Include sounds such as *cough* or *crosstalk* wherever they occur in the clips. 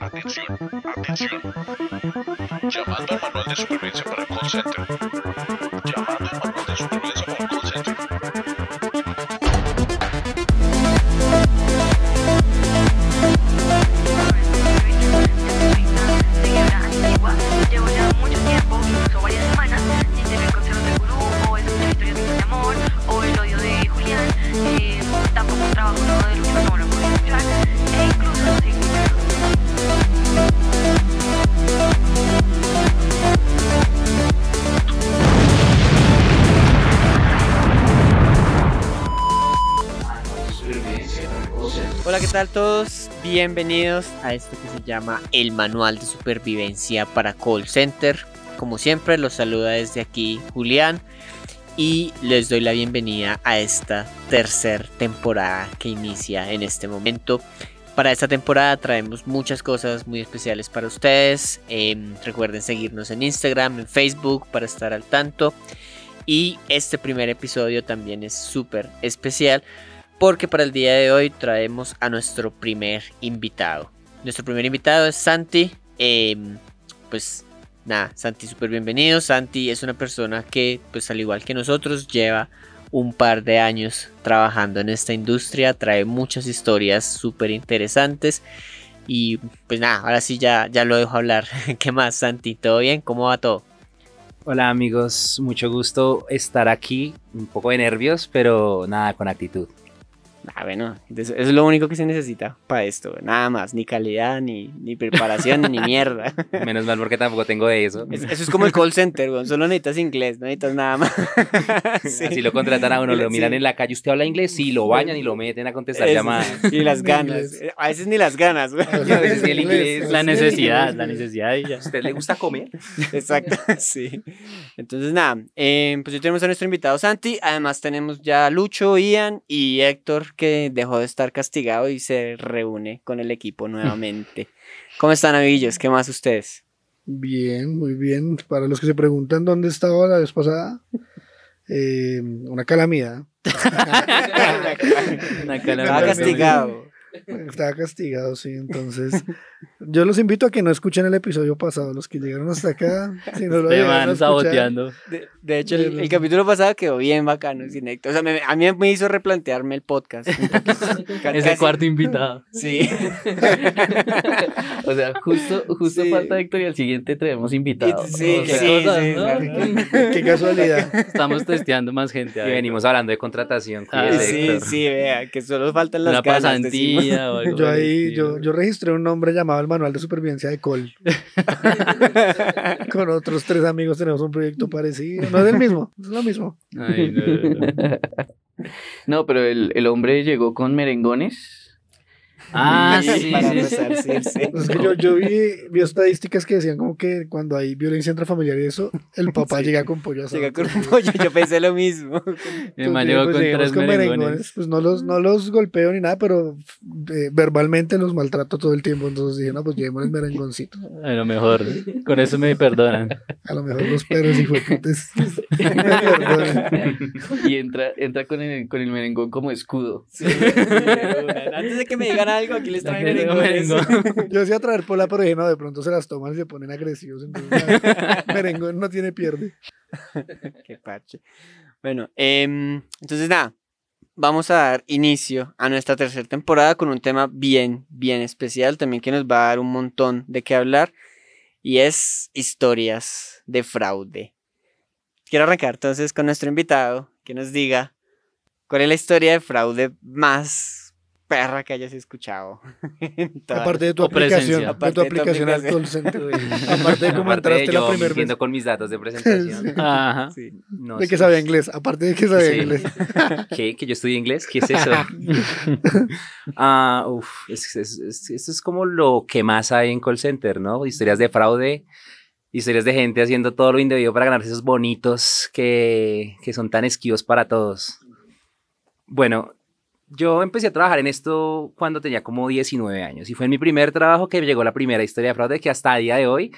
Atención, atención. Llamando al manual de supervivencia para el call center. Llamando al manual de supervivencia tal todos? Bienvenidos a esto que se llama el Manual de Supervivencia para Call Center. Como siempre, los saluda desde aquí Julián y les doy la bienvenida a esta tercera temporada que inicia en este momento. Para esta temporada traemos muchas cosas muy especiales para ustedes. Em, recuerden seguirnos en Instagram, en Facebook para estar al tanto. Y este primer episodio también es súper especial porque para el día de hoy traemos a nuestro primer invitado. Nuestro primer invitado es Santi. em, pues nada, Santi, súper bienvenido. Santi es una persona que, pues al igual que nosotros, lleva un par de años trabajando en esta industria. Trae muchas historias súper interesantes. Y pues nada, ahora sí ya, ya lo dejo hablar. *laughs* ¿Qué más, Santi? ¿Todo bien? ¿Cómo va todo? Hola amigos, mucho gusto estar aquí, un poco de nervios, pero nada, con actitud. Ah, bueno, eso es lo único que se necesita para esto. Nada más, ni calidad, ni, ni preparación, ni mierda. *laughs* Menos mal porque tampoco tengo de eso. Es- eso es como el call center, weón. Solo necesitas inglés, no necesitas nada más. *laughs* Sí. Si lo contratan a uno, lo miran Sí. en la calle, ¿usted habla inglés? Sí, lo bañan y lo meten a contestar llamadas. *laughs* Y las ganas. inglés. A veces ni las ganas, güey. A veces ni el inglés. La necesidad, la necesidad y ya. ¿A usted le gusta comer? Exacto, sí. Entonces, nada, eh, pues hoy tenemos a nuestro invitado Santi. Además, tenemos ya a Lucho, Ian y Héctor, que dejó de estar castigado y se reúne con el equipo *laughs* nuevamente. ¿Cómo están, amiguillos? ¿Qué más ustedes? Bien, muy bien. Para los que se preguntan dónde estaba la vez pasada, eh, una calamidad. *laughs* *laughs* Una Estaba Realmente. castigado. Estaba castigado, sí. Entonces, yo los invito a que no escuchen el episodio pasado, los que llegaron hasta acá. Si no lo a van saboteando. De, de hecho, el, el capítulo pasado quedó bien bacano, sin Héctor. O sea, me- a mí me hizo replantearme el podcast. *laughs* Ese casi- cuarto invitado. Sí. *laughs* O sea, justo, justo Sí. falta Héctor y al siguiente traemos invitados. Sí, O sea, sí, cosas, sí, ¿no? Qué casualidad. Estamos testeando más gente. Y venimos hablando de contratación. Ah, sí, sí, vea, que solo faltan las Una ganas. O algo *laughs* Yo ahí, yo, yo registré un nombre llamado el Manual de Supervivencia de Col. *laughs* Con otros tres amigos tenemos un proyecto parecido. No es el mismo, es lo mismo. Ay, no, no, no. *laughs* No, pero el, el hombre llegó con merengones. Ah, sí, Para sí, sí. resarcirse. *laughs* Es que yo, yo vi, vi estadísticas que decían como que cuando hay violencia intrafamiliar y eso, el papá llega con pollo asado. Llega con un pollo, yo pensé lo mismo. *laughs* Man Entonces, llegó pues, con tres merengones. Pues no los, no los golpeo ni nada, pero eh, verbalmente los maltrato todo el tiempo. Entonces dije, no, pues llevémosles merengoncitos. A lo mejor, con eso me perdonan. A lo mejor los perros y fue *laughs* Y entra, entra con, el, con el merengón como escudo. Sí, Antes de que me digan algo, aquí les traigo merengones. merengón. *laughs* Yo decía traer pola, pero dije, no, de pronto se las toman y se ponen agresivos. Entonces, *laughs* merengón no tiene pierde. *laughs* Qué parche. Bueno, em, entonces nada, vamos a dar inicio a nuestra tercera temporada con un tema bien, bien especial, también que nos va a dar un montón de qué hablar, y es historias de fraude. Quiero arrancar entonces con nuestro invitado, que nos diga cuál es la historia de fraude más perra que hayas escuchado. *laughs* Aparte de tu aplicación, de Aparte de tu aplicación al call center. *laughs* Aparte de cómo Aparte de entraste la yo primera vez. con mis datos de presentación. *laughs* Ajá. Sí. No De que sé. sabía inglés, aparte de que sabía Sí. inglés. ¿Qué? ¿Que yo estudié inglés? ¿Qué es eso? ah, uf, es, es- es- esto es como lo que más hay en call center, ¿no? Historias de fraude, historias de gente haciendo todo lo indebido para ganarse esos bonitos que, que son tan esquivos para todos. Bueno, yo empecé a trabajar en esto cuando tenía como 19 años y fue en mi primer trabajo que llegó la primera historia de fraude que hasta a día de hoy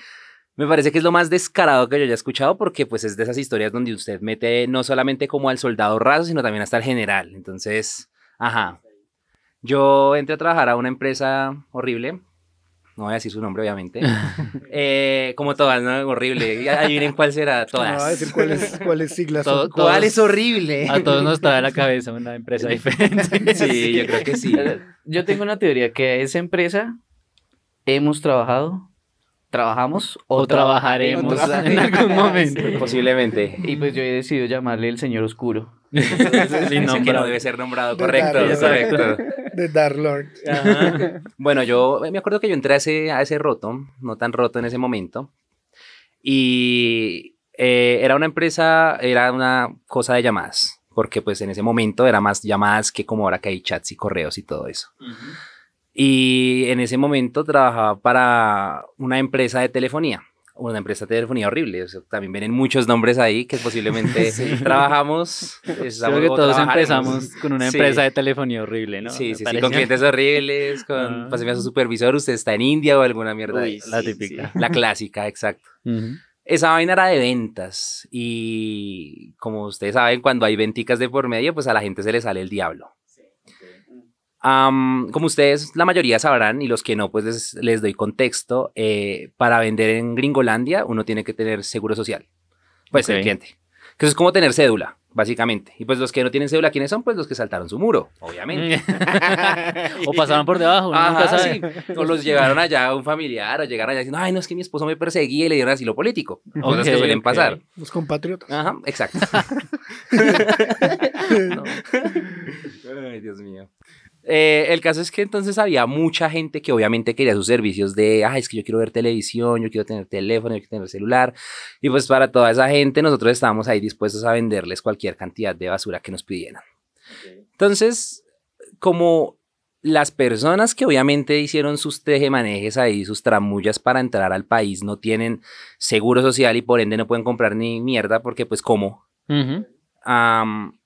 me parece que es lo más descarado que yo haya escuchado porque pues es de esas historias donde usted mete no solamente como al soldado raso, sino también hasta al general. Entonces, Ajá. Yo entré a trabajar a una empresa horrible. No voy a decir su nombre, obviamente. *laughs* Eh, como todas, ¿no? Horrible. Y Adivinen cuál será. *laughs* No va a Todas. decir cuáles, cuáles siglas son. todo- ¿Cuál es horrible? A todos nos estaba en la cabeza una empresa diferente. *laughs* Sí, yo creo que sí. Yo tengo una teoría que a esa empresa hemos trabajado, trabajamos o, O trabajaremos trabajaremos. en algún momento. Posiblemente. Y pues yo he decidido llamarle el señor oscuro. *laughs* Sin Ese que no nombrar. debe ser nombrado. De Correcto, Dark Lord. correcto. *laughs* De Dark Lord. Bueno, yo me acuerdo que yo entré a ese, a ese roto, no tan roto en ese momento, y eh, era una empresa, era una cosa de llamadas, porque pues en ese momento era más llamadas que como ahora que hay chats y correos y todo eso. Y en ese momento trabajaba para una empresa de telefonía, una empresa de telefonía horrible, o sea, también vienen muchos nombres ahí que posiblemente *laughs* trabajamos. Creo que todos empezamos con una Sí. empresa de telefonía horrible, ¿no? Sí, sí, sí, con clientes horribles, con Ah. páseme a su supervisor, usted está en India o alguna mierda. Uy. La Sí, típica. La clásica, exacto. Ujú. Esa vaina era de ventas y como ustedes saben, cuando hay venticas de por medio, pues a la gente se le sale el diablo. Am, como ustedes, la mayoría sabrán, y los que no, pues les, les doy contexto, eh, para vender en Gringolandia uno tiene que tener seguro social, pues el Ok. cliente. Que eso es como tener cédula, básicamente. Y pues los que no tienen cédula, ¿quiénes son? Pues los que saltaron su muro, obviamente. *laughs* o pasaron por debajo, uno nunca Ajá, sabe. sí. O los llevaron allá a un familiar, o llegaron allá diciendo, ay, no, es que mi esposo me perseguía y le dieron asilo político. Cosas que suelen ok. pasar. Los compatriotas. Ajá, exacto. *laughs* *laughs* No. Ay, Dios mío. Eh, el caso es que entonces había mucha gente que obviamente quería sus servicios de, ay, es que yo quiero ver televisión, yo quiero tener teléfono, yo quiero tener celular. Y pues para toda esa gente nosotros estábamos ahí dispuestos a venderles cualquier cantidad de basura que nos pidieran. Entonces, como las personas que obviamente hicieron sus tejemanejes ahí, sus tramullas para entrar al país, no tienen seguro social y por ende no pueden comprar ni mierda porque pues cómo, am,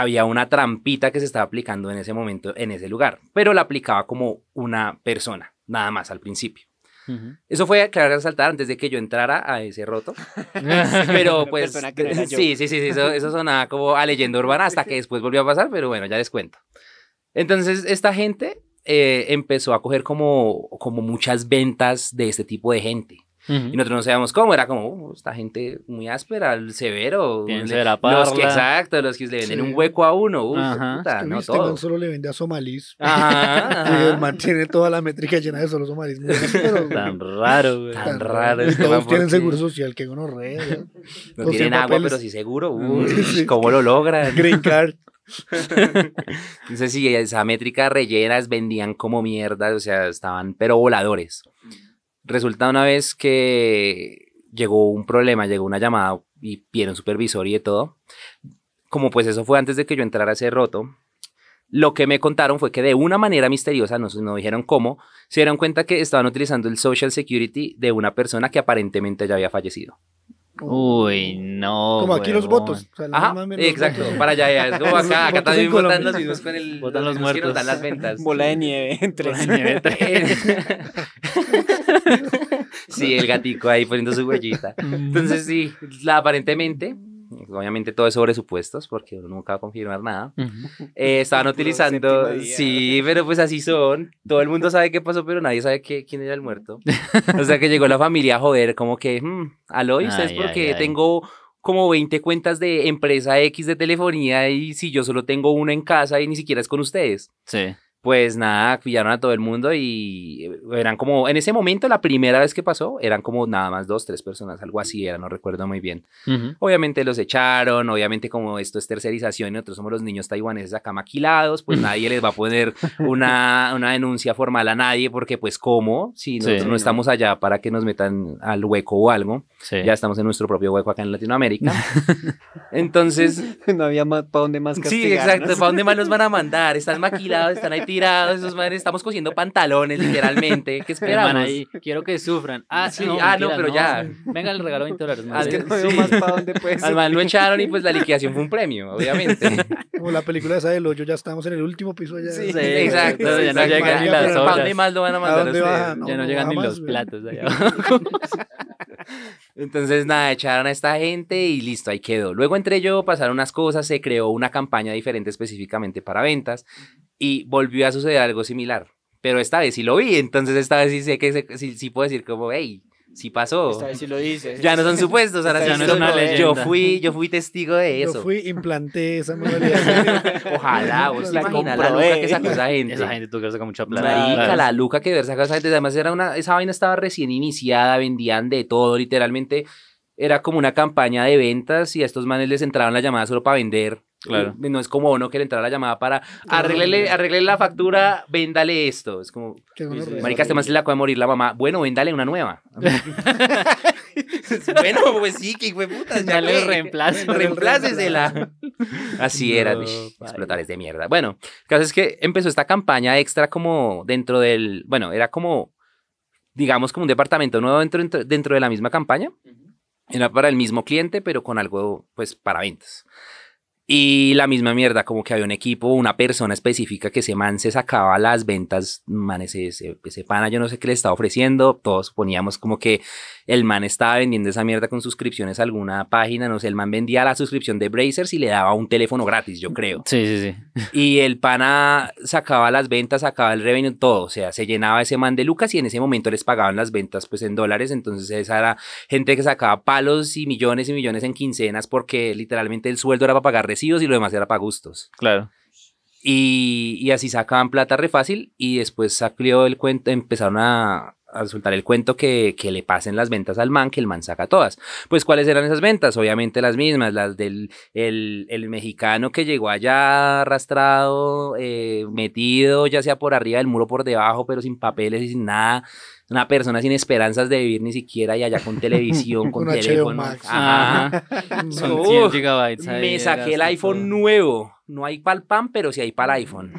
había una trampita que se estaba aplicando en ese momento en ese lugar, pero la aplicaba como una persona, nada más al principio. Eso fue, claro, resaltar antes de que yo entrara a ese roto. Pero pues, no *laughs* sí, sí, sí, sí, eso, eso sonaba como a leyenda urbana hasta que después volvió a pasar, pero bueno, ya les cuento. Entonces, esta gente eh, empezó a coger como, como muchas ventas de este tipo de gente. Y nosotros no sabíamos cómo, era como, "Uh, esta gente muy áspera, el severo. Le- los que, parla". exacto, los que le venden Sí. un hueco a uno, uf, puta, Que no viste, todo. man solo le vende a somalíes. *laughs* Ajá, *laughs* Y el ajá. man tiene toda la métrica llena de solo áspero, *laughs* Tan raro, güey. Tan raro Y este todos tienen porque- seguro social, que uno re. No tienen agua, papeles. pero sí seguro. Uy, Sí. ¿Cómo lo logran? Green card. Entonces, sí, esa métrica rellenas vendían como mierda, o sea, estaban pero voladores. Resulta una vez que llegó un problema, llegó una llamada y pidieron supervisor y de todo. Como pues eso fue antes de que yo entrara a ese roto, lo que me contaron fue que de una manera misteriosa, no, no dijeron cómo, se dieron cuenta que estaban utilizando el social security de una persona que aparentemente ya había fallecido. Uy, no. Como aquí los votos. O sea, Ajá, los exacto, votos. para allá, ya, es como *laughs* acá, acá también votan Colombia. los mismos con el, Votan los mismos que nos muertos. dan las ventas. Bola de nieve entre Bola de nieve. *laughs* sí, el gatico ahí poniendo su huellita. Entonces, sí, la, aparentemente, obviamente todo es sobre supuestos, porque uno nunca va a confirmar nada. Eh, *laughs* estaban utilizando, sí, pero pues así son. Todo el mundo sabe qué pasó, pero nadie sabe qué, quién era el muerto. O sea que llegó la familia a joder, como que, hmm, aló, ¿y ustedes Ay, porque ay. tengo como 20 cuentas de empresa X de telefonía y si yo solo tengo una en casa y ni siquiera es con ustedes? Sí. Pues nada, pillaron a todo el mundo y eran como, en ese momento, la primera vez que pasó, eran como nada más dos, tres personas, algo así era, no recuerdo muy bien. Ujú. Obviamente los echaron, obviamente como esto es tercerización y nosotros somos los niños taiwaneses acá maquilados, pues nadie les va a poner *laughs* una, una denuncia formal a nadie porque pues cómo, si nosotros Sí, no no. estamos allá para que nos metan al hueco o algo, Sí. ya estamos en nuestro propio hueco acá en Latinoamérica. Entonces, *laughs* no había más para dónde más castigar. Sí, exacto. ¿Para dónde más los van a mandar? *laughs* Están maquilados, están ahí tirados, esos manes, estamos cosiendo pantalones, literalmente. ¿Qué *laughs* El esperamos? ahí, quiero que sufran. Ah, Sí, sí, ah, no, pero ya. Venga, le regalo 20 dólares. Ah, más. es que- No veo sí. más para dónde puede Al man lo echaron y pues la liquidación fue un premio, *laughs* obviamente. Como la película esa del hoyo, ya estamos en el último piso allá. Sí, Sí, exacto. ya no llegan ni las ¿Para dónde más lo van a ¿A mandar a ustedes? No, ya no, no llegan ni los platos allá *laughs* abajo. Entonces, nada, echaron a esta gente y listo, ahí quedó. Luego entré yo, pasaron unas cosas, se creó una campaña diferente específicamente para ventas. y volvió a suceder algo similar. Pero esta vez sí lo vi, entonces esta vez sí sé que se- sí, sí puedo decir como, hey, sí pasó. Esta vez sí lo dices. Ya no son *laughs* supuestos, ahora sí no son- es una Yo fui, yo fui testigo de Yo eso. fui, implanté esa *laughs* modalidad. Ojalá, vos La la luca que sacó esa gente. Esa gente tuvo que sacar mucha plata. Marica, Claro. la luca que ver sacó esa gente. Además, era una, esa vaina estaba recién iniciada, vendían de todo, literalmente. Era como una campaña de ventas y a estos manes les entraban las llamadas solo para vender. Claro. No es como uno que le entrara la llamada para arreglele, arreglele la factura, véndale esto. Es como, re- marica, este man se le acaba de morir la mamá. Bueno, véndale una nueva. *laughs* bueno, pues sí, que fue puta. ya Dale fue. reemplazo. Reemplácesela. *laughs* Así era, No, explotales de mierda. Bueno, el caso es que empezó esta campaña extra como dentro del, bueno, era como, digamos, como un departamento nuevo dentro, dentro, dentro de la misma campaña. Era para el mismo cliente, pero con algo, pues, para ventas. Y la misma mierda, como que había un equipo, una persona específica que ese man se sacaba las ventas, man, ese, ese, ese pana, yo no sé qué le estaba ofreciendo, todos suponíamos como que el man estaba vendiendo esa mierda con suscripciones a alguna página, no sé, el man vendía la suscripción de Brazers y le daba un teléfono gratis, yo creo. Sí, sí, sí. Y el pana sacaba las ventas, sacaba el revenue, todo. O sea, se llenaba ese man de lucas y en ese momento les pagaban las ventas pues en dólares. Entonces esa era gente que sacaba palos y millones y millones en quincenas porque literalmente el sueldo era para pagar y lo demás era para gustos. Claro. Y, y así sacaban plata re fácil y después salió el cuento, empezaron a, a soltar el cuento que, que le pasen las ventas al man, que el man saca todas. Pues ¿cuáles eran esas ventas? Obviamente las mismas, las del el, el mexicano que llegó allá arrastrado, eh, metido ya sea por arriba del muro, por debajo, pero sin papeles y sin nada. Una persona sin esperanzas de vivir ni siquiera y allá con *laughs* televisión, con teléfono. Max. Ajá. Son Uf, 100 gigabytes. ahí Me saqué el iPhone todo. nuevo. No hay para el pan, pero sí hay para el iPhone.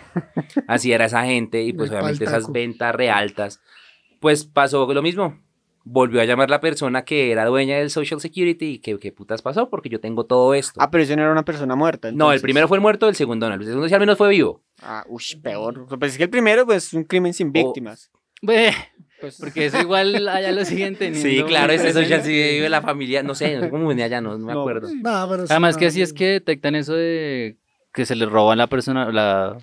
Así era esa gente y pues *laughs* obviamente esas ventas realtas. Pues pasó lo mismo. Volvió a llamar la persona que era dueña del Social Security y que qué putas pasó porque yo tengo todo esto. Ah, pero eso no era una persona muerta. no, el primero fue el muerto, el segundo no. El segundo sí al menos fue vivo. Ah, uy, peor. Pues es que el primero, pues, un crimen sin víctimas. Ve, Pues, porque eso igual allá lo siguen teniendo. *laughs* Sí, claro, ese. Social Security vive la familia, no sé, no sé cómo venía allá, no, no me No, acuerdo. No, pero sí, Además que no, así es que detectan eso de que se les roban la persona, la...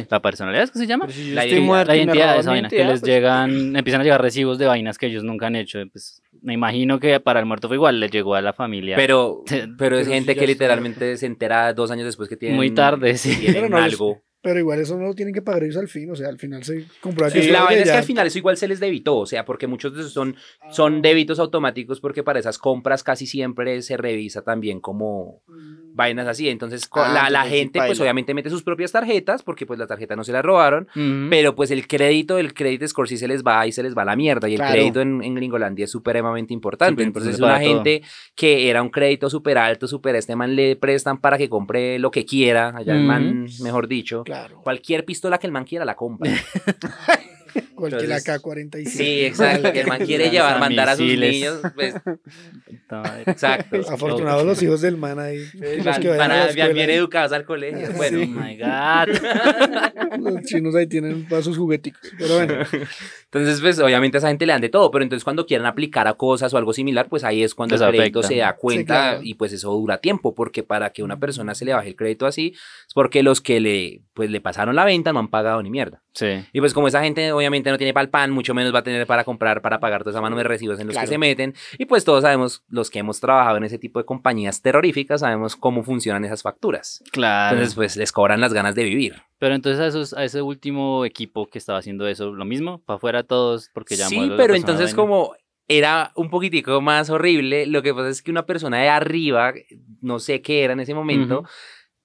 Sí, la personalidad es que se llama. pero si la estoy identi- muerto la identidad de esa vaina, que identidad, les pues, llegan, empiezan a llegar recibos de vainas que ellos nunca han hecho. Pues me imagino que para el muerto fue igual, le llegó a la familia. Pero, *laughs* Sí, pero es pero gente ya que literalmente se entera dos años después que tienen. Muy tarde, sí. tienen Pero no algo. Pero igual eso no lo tienen que pagar ellos al fin, o sea, al final se comprueba Sí, que la es vaina es que al final eso igual se les debitó, o sea, porque muchos de esos son, son débitos automáticos porque para esas compras casi siempre se revisa también como vainas así. Entonces Ah, la, la gente pues obviamente mete sus propias tarjetas porque pues la tarjeta no se la robaron, pero pues el crédito, el credit score sí se les va y se les va a la mierda y el crédito en, en Gringolandia es supremamente importante. Entonces una todo. gente que era un crédito súper alto, súper este man le prestan para que compre lo que quiera, allá el man, mejor dicho. Claro, Cualquier pistola que el man quiera la compra. *laughs* *laughs* cualquier Entonces, AK-47. Sí, exacto. Que el man quiere llevar, mandar a sus niños. Pues, *laughs* *laughs* exacto. Afortunados los hijos del man ahí. los Van, que van a bien ahí. educados al colegio. Oh Bueno, my God. Los chinos ahí tienen para sus jugueticos. Pero bueno, entonces, pues obviamente a esa gente le dan de todo, pero entonces cuando quieren aplicar a cosas o algo similar, pues ahí es cuando Les el crédito afecta. se da cuenta claro. y pues eso dura tiempo, porque para que una persona se le baje el crédito así, es porque los que le, pues, le pasaron la venta no han pagado ni mierda. Sí. Y pues como esa gente obviamente no tiene para el pan, mucho menos va a tener para comprar, para pagar toda esa mano de recibos en los Claro. que se meten. Y pues todos sabemos, los que hemos trabajado en ese tipo de compañías terroríficas, sabemos cómo funcionan esas facturas. Claro. Entonces pues les cobran las ganas de vivir. Pero entonces a, esos, a ese último equipo que estaba haciendo eso, lo mismo, para afuera todos, porque ya Sí, pero entonces como era un poquitico más horrible, lo que pasa es que una persona de arriba, no sé qué era en ese momento, Ujú.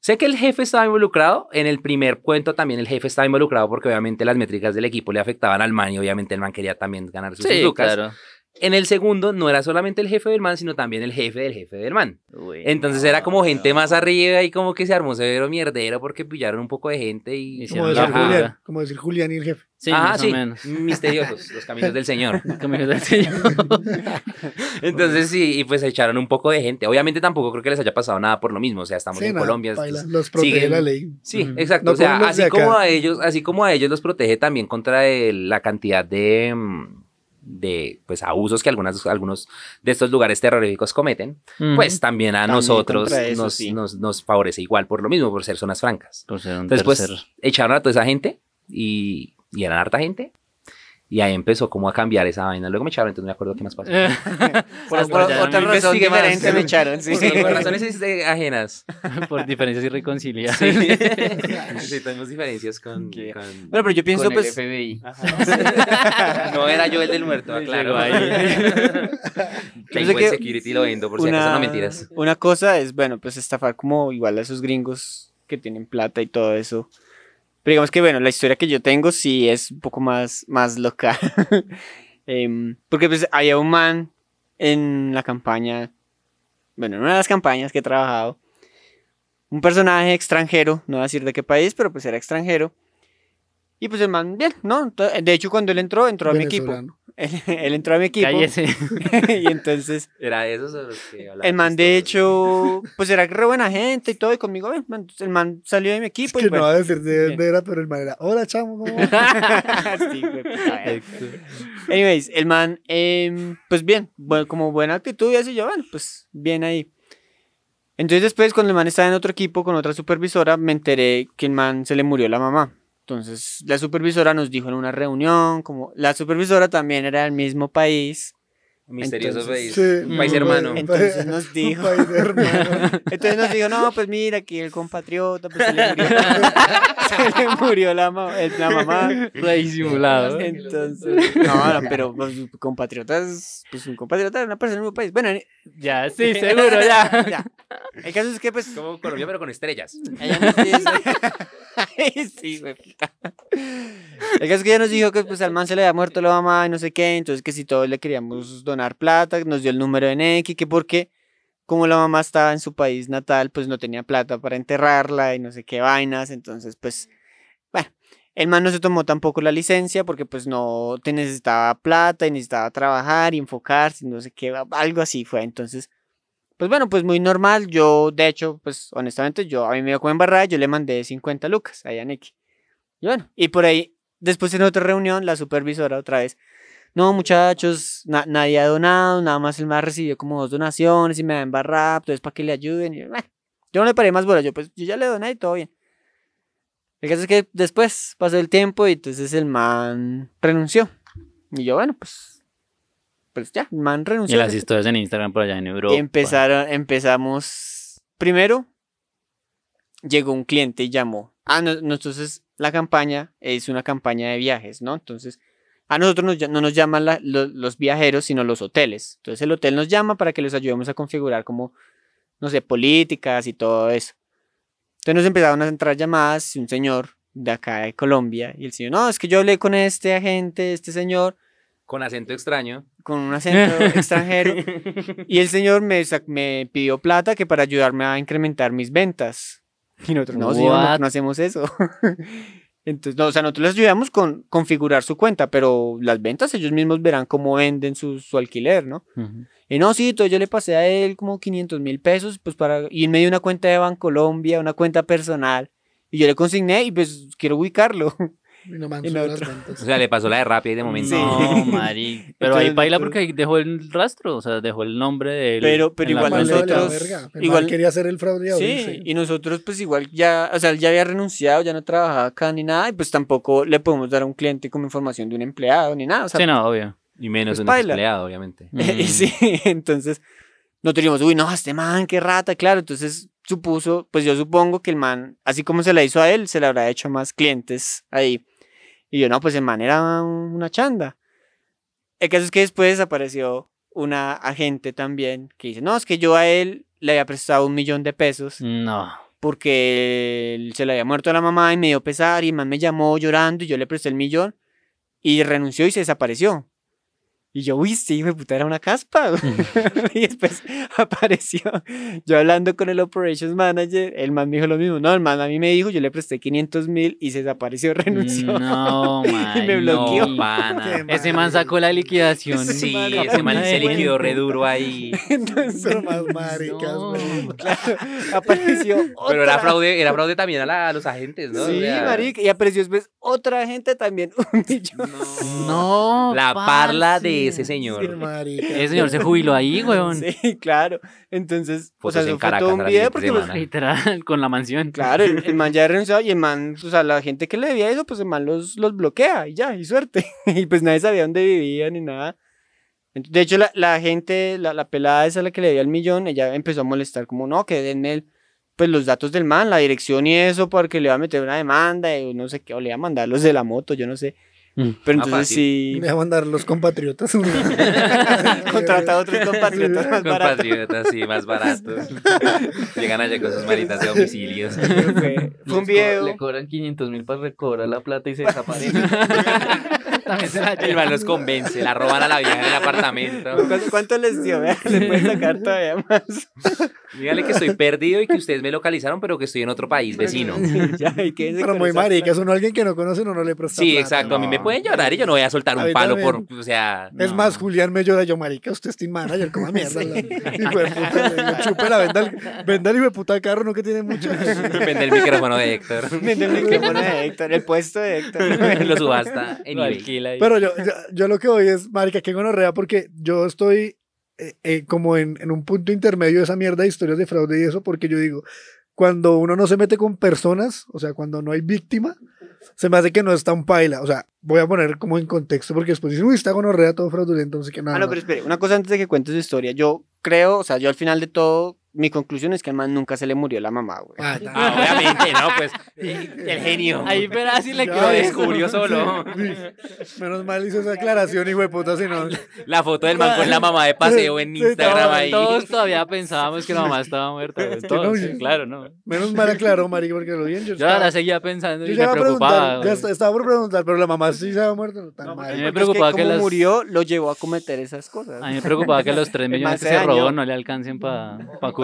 Sé que el jefe estaba involucrado, en el primer cuento también el jefe estaba involucrado porque obviamente las métricas del equipo le afectaban al man y obviamente el man quería también ganar sus Sí, lucas. claro. En el segundo no era solamente el jefe del man, sino también el jefe del jefe del man. Uy, Entonces no, era como gente no. más arriba y como que se armó severo mierdero porque pillaron un poco de gente y... Como decir, Julián, como decir Julián y el jefe. Sí, Ajá, más sí, o menos. *laughs* misteriosos, los caminos del señor. *laughs* Caminos del Señor. *laughs* Entonces sí, y pues echaron un poco de gente. Obviamente tampoco creo que les haya pasado nada por lo mismo, o sea, estamos Sí, en nada, Colombia. paila, pues, los protege siguen- la ley. Sí, exacto. No o sea, los así como a ellos, así como a ellos los protege también contra el- la cantidad de, mm, de pues abusos que algunas, algunos de estos lugares terroríficos cometen, Ujú. pues también a También nosotros eso, nos, sí. nos, nos favorece igual por lo mismo, por ser zonas francas. Por ser un Entonces, pues, tercer- echaron a toda esa gente y, y eran harta gente. Y ahí empezó como a cambiar esa vaina. Luego me echaron, entonces no me acuerdo qué más pasó. *laughs* Por, *laughs* Hasta por otra no razón diferente me echaron, sí. Sí, por razones *laughs* ajenas. por diferencias y reconciliadas. Sí. sí, tenemos diferencias con... Con- Bueno, pero yo pienso Con el pues... FBI. no era yo el del muerto, ahí. Tengo que el security lo vendo por si acaso no mentiras. Una cosa es, bueno, pues estafar como igual a esos gringos que tienen plata y todo eso. Pero digamos que, bueno, la historia que yo tengo sí es un poco más, más loca. *laughs* Em, porque pues había un man en la campaña, bueno, en una de las campañas que he trabajado, un personaje extranjero, no voy a decir de qué país, pero pues era extranjero. Y pues el man, bien, ¿no? De hecho, cuando él entró, entró a mi equipo. *laughs* Él, él entró a mi equipo. Cállese. *laughs* y entonces... *laughs* Era esos a los que hablaba El man, de hecho, pues era re buena gente y todo, y conmigo, el man salió de mi Es equipo. que y no bueno. va a decir de dónde era, pero el man era, hola chamo, ¿cómo va?" Sí, eh. Anyways, el man, em, pues bien, bueno, como buena actitud y así, yo, bueno, pues bien ahí. Entonces después, cuando el man estaba en otro equipo con otra supervisora, me enteré que el man se le murió la mamá. Entonces la supervisora nos dijo en una reunión, como la supervisora también era del mismo país, Misterioso Entonces- país. Sí, Un país hermano. Entonces nos *laughs* Un dijo- país hermano. *laughs* Entonces nos dijo, no, pues mira, aquí el compatriota, pues se le murió, *laughs* se le murió la, ma- la mamá. Disimulado. Entonces, no, no, pero pues, compatriotas, pues un compatriota es una persona del mismo país. Bueno, Ya, sí, seguro, ya. ya. El caso es que, pues, Como Colombia, pero con estrellas. ella nos dice... Ay, sí, güey. El caso es que ella nos dijo que pues al man se le había muerto la mamá y no sé qué, entonces que si todos le queríamos donar plata, nos dio el número de Neki, que porque como la mamá estaba en su país natal, pues no tenía plata para enterrarla y no sé qué vainas, entonces pues, bueno, el man no se tomó tampoco la licencia porque pues no te necesitaba plata y necesitaba trabajar y enfocarse, y no sé qué, algo así fue, entonces... Pues bueno, pues muy normal. Yo, de hecho, pues honestamente, yo a mí me dio como embarrada, yo le mandé 50 lucas a Yaneki. Y bueno, y por ahí, después en otra reunión, la supervisora otra vez, no muchachos, na- nadie ha donado, nada más el más recibió como dos donaciones y me da embarrada, entonces para que le ayuden. Yo no le paré más bola, yo pues yo ya le doné y todo bien. El caso es que después pasó el tiempo y entonces el man renunció. Y yo, bueno, pues, pues ya, man Y renunció. las historias en Instagram por allá en Europa. Empezaron, empezamos. Primero, llegó un cliente y llamó. Ah, no, no, entonces la campaña es una campaña de viajes, ¿no? Entonces, a nosotros nos no nos llaman la- lo- los viajeros, sino los hoteles. Entonces, el hotel nos llama para que les ayudemos a configurar como, no sé, políticas y todo eso. Entonces, nos empezaron a entrar llamadas y un señor de acá de Colombia. Y el señor, no, es que yo hablé con este agente, este señor Con acento extraño. con un acento *laughs* extranjero. Y el señor me, me pidió plata que para ayudarme a incrementar mis ventas. Y nosotros, no, señor, no, no hacemos eso. *laughs* Entonces, no, o sea, nosotros les ayudamos con configurar su cuenta, pero las ventas ellos mismos verán cómo venden su, su alquiler, ¿no? Y no, sí, entonces yo le pasé a él como 500 mil pesos, pues para, y él me dio una cuenta de Bancolombia, una cuenta personal, y yo le consigné y pues quiero ubicarlo. *laughs* Y no nosotros- las ventas. O sea, le pasó la de rápida y de momento. Sí. No, Mari. *laughs* Pero ahí baila porque ahí dejó el rastro, o sea, dejó el nombre de él. Pero- pero la igual nosotros- verga. Igual- quería hacer el fraude y Sí, y nosotros pues igual ya, o sea, él ya había renunciado, ya no trabajaba acá ni nada, y pues tampoco le podemos dar a un cliente como información de un empleado ni nada, o sea, Sí, no, obvio. Y menos Pues un baila. empleado, obviamente. *laughs* Mm. sí, entonces nosotros dijimos, uy, no, este man, qué rata, claro, entonces supuso, pues yo supongo que el man, así como se la hizo a él, se le habrá hecho a más clientes ahí, y yo, no, pues el man era un- una chanda. El caso es que después apareció una agente también que dice, no, es que yo a él le había prestado un millón de pesos No. porque él- se le había muerto la mamá y me dio pesar y man me llamó llorando y yo le presté el millón y renunció y se desapareció. Y yo, uy, sí, me puta, era una caspa. *laughs* y después *laughs* apareció yo hablando con el Operations Manager. El man me dijo lo mismo. No, el man a mí me dijo, yo le presté 500 mil y se desapareció, *laughs* renunció. No, y me bloqueó. No, pana. Qué Ese man sacó la liquidación. Sí, ese man se liquidó re duro ahí. Entonces, Pero más maricas, No. claro, apareció Pero era otra- fraude, era fraude también a, la- a los agentes, ¿no? O Sí, sea, marica. Y apareció después otra gente también. Un millón. No. La parla de ese señor. Sí, marica. Ese señor se jubiló ahí, *laughs* weón. Sí, claro. Entonces, o Fotos sea, en eso fue todo un video porque, pues. Literal, con la mansión. claro, el, el man ya *laughs* ha renunciado y el man, o sea, la gente que le debía eso, pues el man los, los bloquea y ya, y suerte. *laughs* y pues nadie sabía dónde vivían ni nada. De hecho, la, la gente, la, la pelada esa la que le debía el millón, ella empezó a molestar como, no, que denme el, pues los datos del man, la dirección y eso, porque le iba a meter una demanda y no sé qué, o le iba a mandar los de la moto, yo no sé. Mm. Pero Ah, entonces sí, Me va a mandar los compatriotas. *laughs* contrata a otros compatriotas más baratos. Compatriotas, sí, más baratos. *laughs* Llegan allá con sus manitas de domicilios. Fue, un video. Le cobran 500 mil para recobrar la plata y se *laughs* desaparece. También se la El man los convence, la roban a la vieja en el apartamento. ¿Cuánto, les dio? Vea, Le pueden sacar todavía más. Dígale que estoy perdido y que ustedes me localizaron, pero que estoy en otro país vecino. ya, y Pero muy marica, eso no alguien que no conoce no, no le presta Sí, plata. exacto. A mí me pueden llorar y yo no voy a soltar A un palo también. por, o sea, Es No. más, Julián me llora yo, marica, usted es team manager, como mierda. la- Hijo de puta, le digo, chúpela, venda el, venda el hijo de puta carro, no que tiene mucho. *laughs* vende el micrófono de Héctor. Vende el micrófono de Héctor, el puesto de Héctor. *laughs* Lo subasta en eBay. Ahí. Pero yo, yo, yo lo que voy es, marica, que gonorrea, porque yo estoy eh, eh, como en, en un punto intermedio de esa mierda de historias de fraude y eso, porque yo digo, cuando uno no se mete con personas, o sea, cuando no hay víctima, se me hace que no es tan paila. O sea, voy a poner como en contexto, porque después dicen, uy, está gonorrea todo fraudulento, no sé qué nada. Ah, no, más". pero espere, una cosa antes de que cuente su historia. Yo creo, o sea, yo al final de todo, mi conclusión es que al man nunca se le murió la mamá, güey. Ah, ya. Ah, obviamente, ¿no? Pues *laughs* el genio. Ahí verás si le quedó Lo descubrió solo. Menos mal hizo esa aclaración, hijo de puta, si no. La foto del man con la mamá de paseo en Instagram ahí. todos todavía pensábamos que la mamá estaba muerta. güey. *laughs* Todos, no, claro, ¿no? Menos mal aclaró, marica, porque lo bien yo Yo estaba- ahora seguía pensando yo y ya me preocupaba. ya estaba por preguntar, pero la mamá sí se había muerto. no, tan No, mal. A mí me porque es que preocupaba que como las- murió, lo llevó a cometer esas cosas. A mí me preocupaba que los 3 *laughs* El millones que se robó no le alcancen para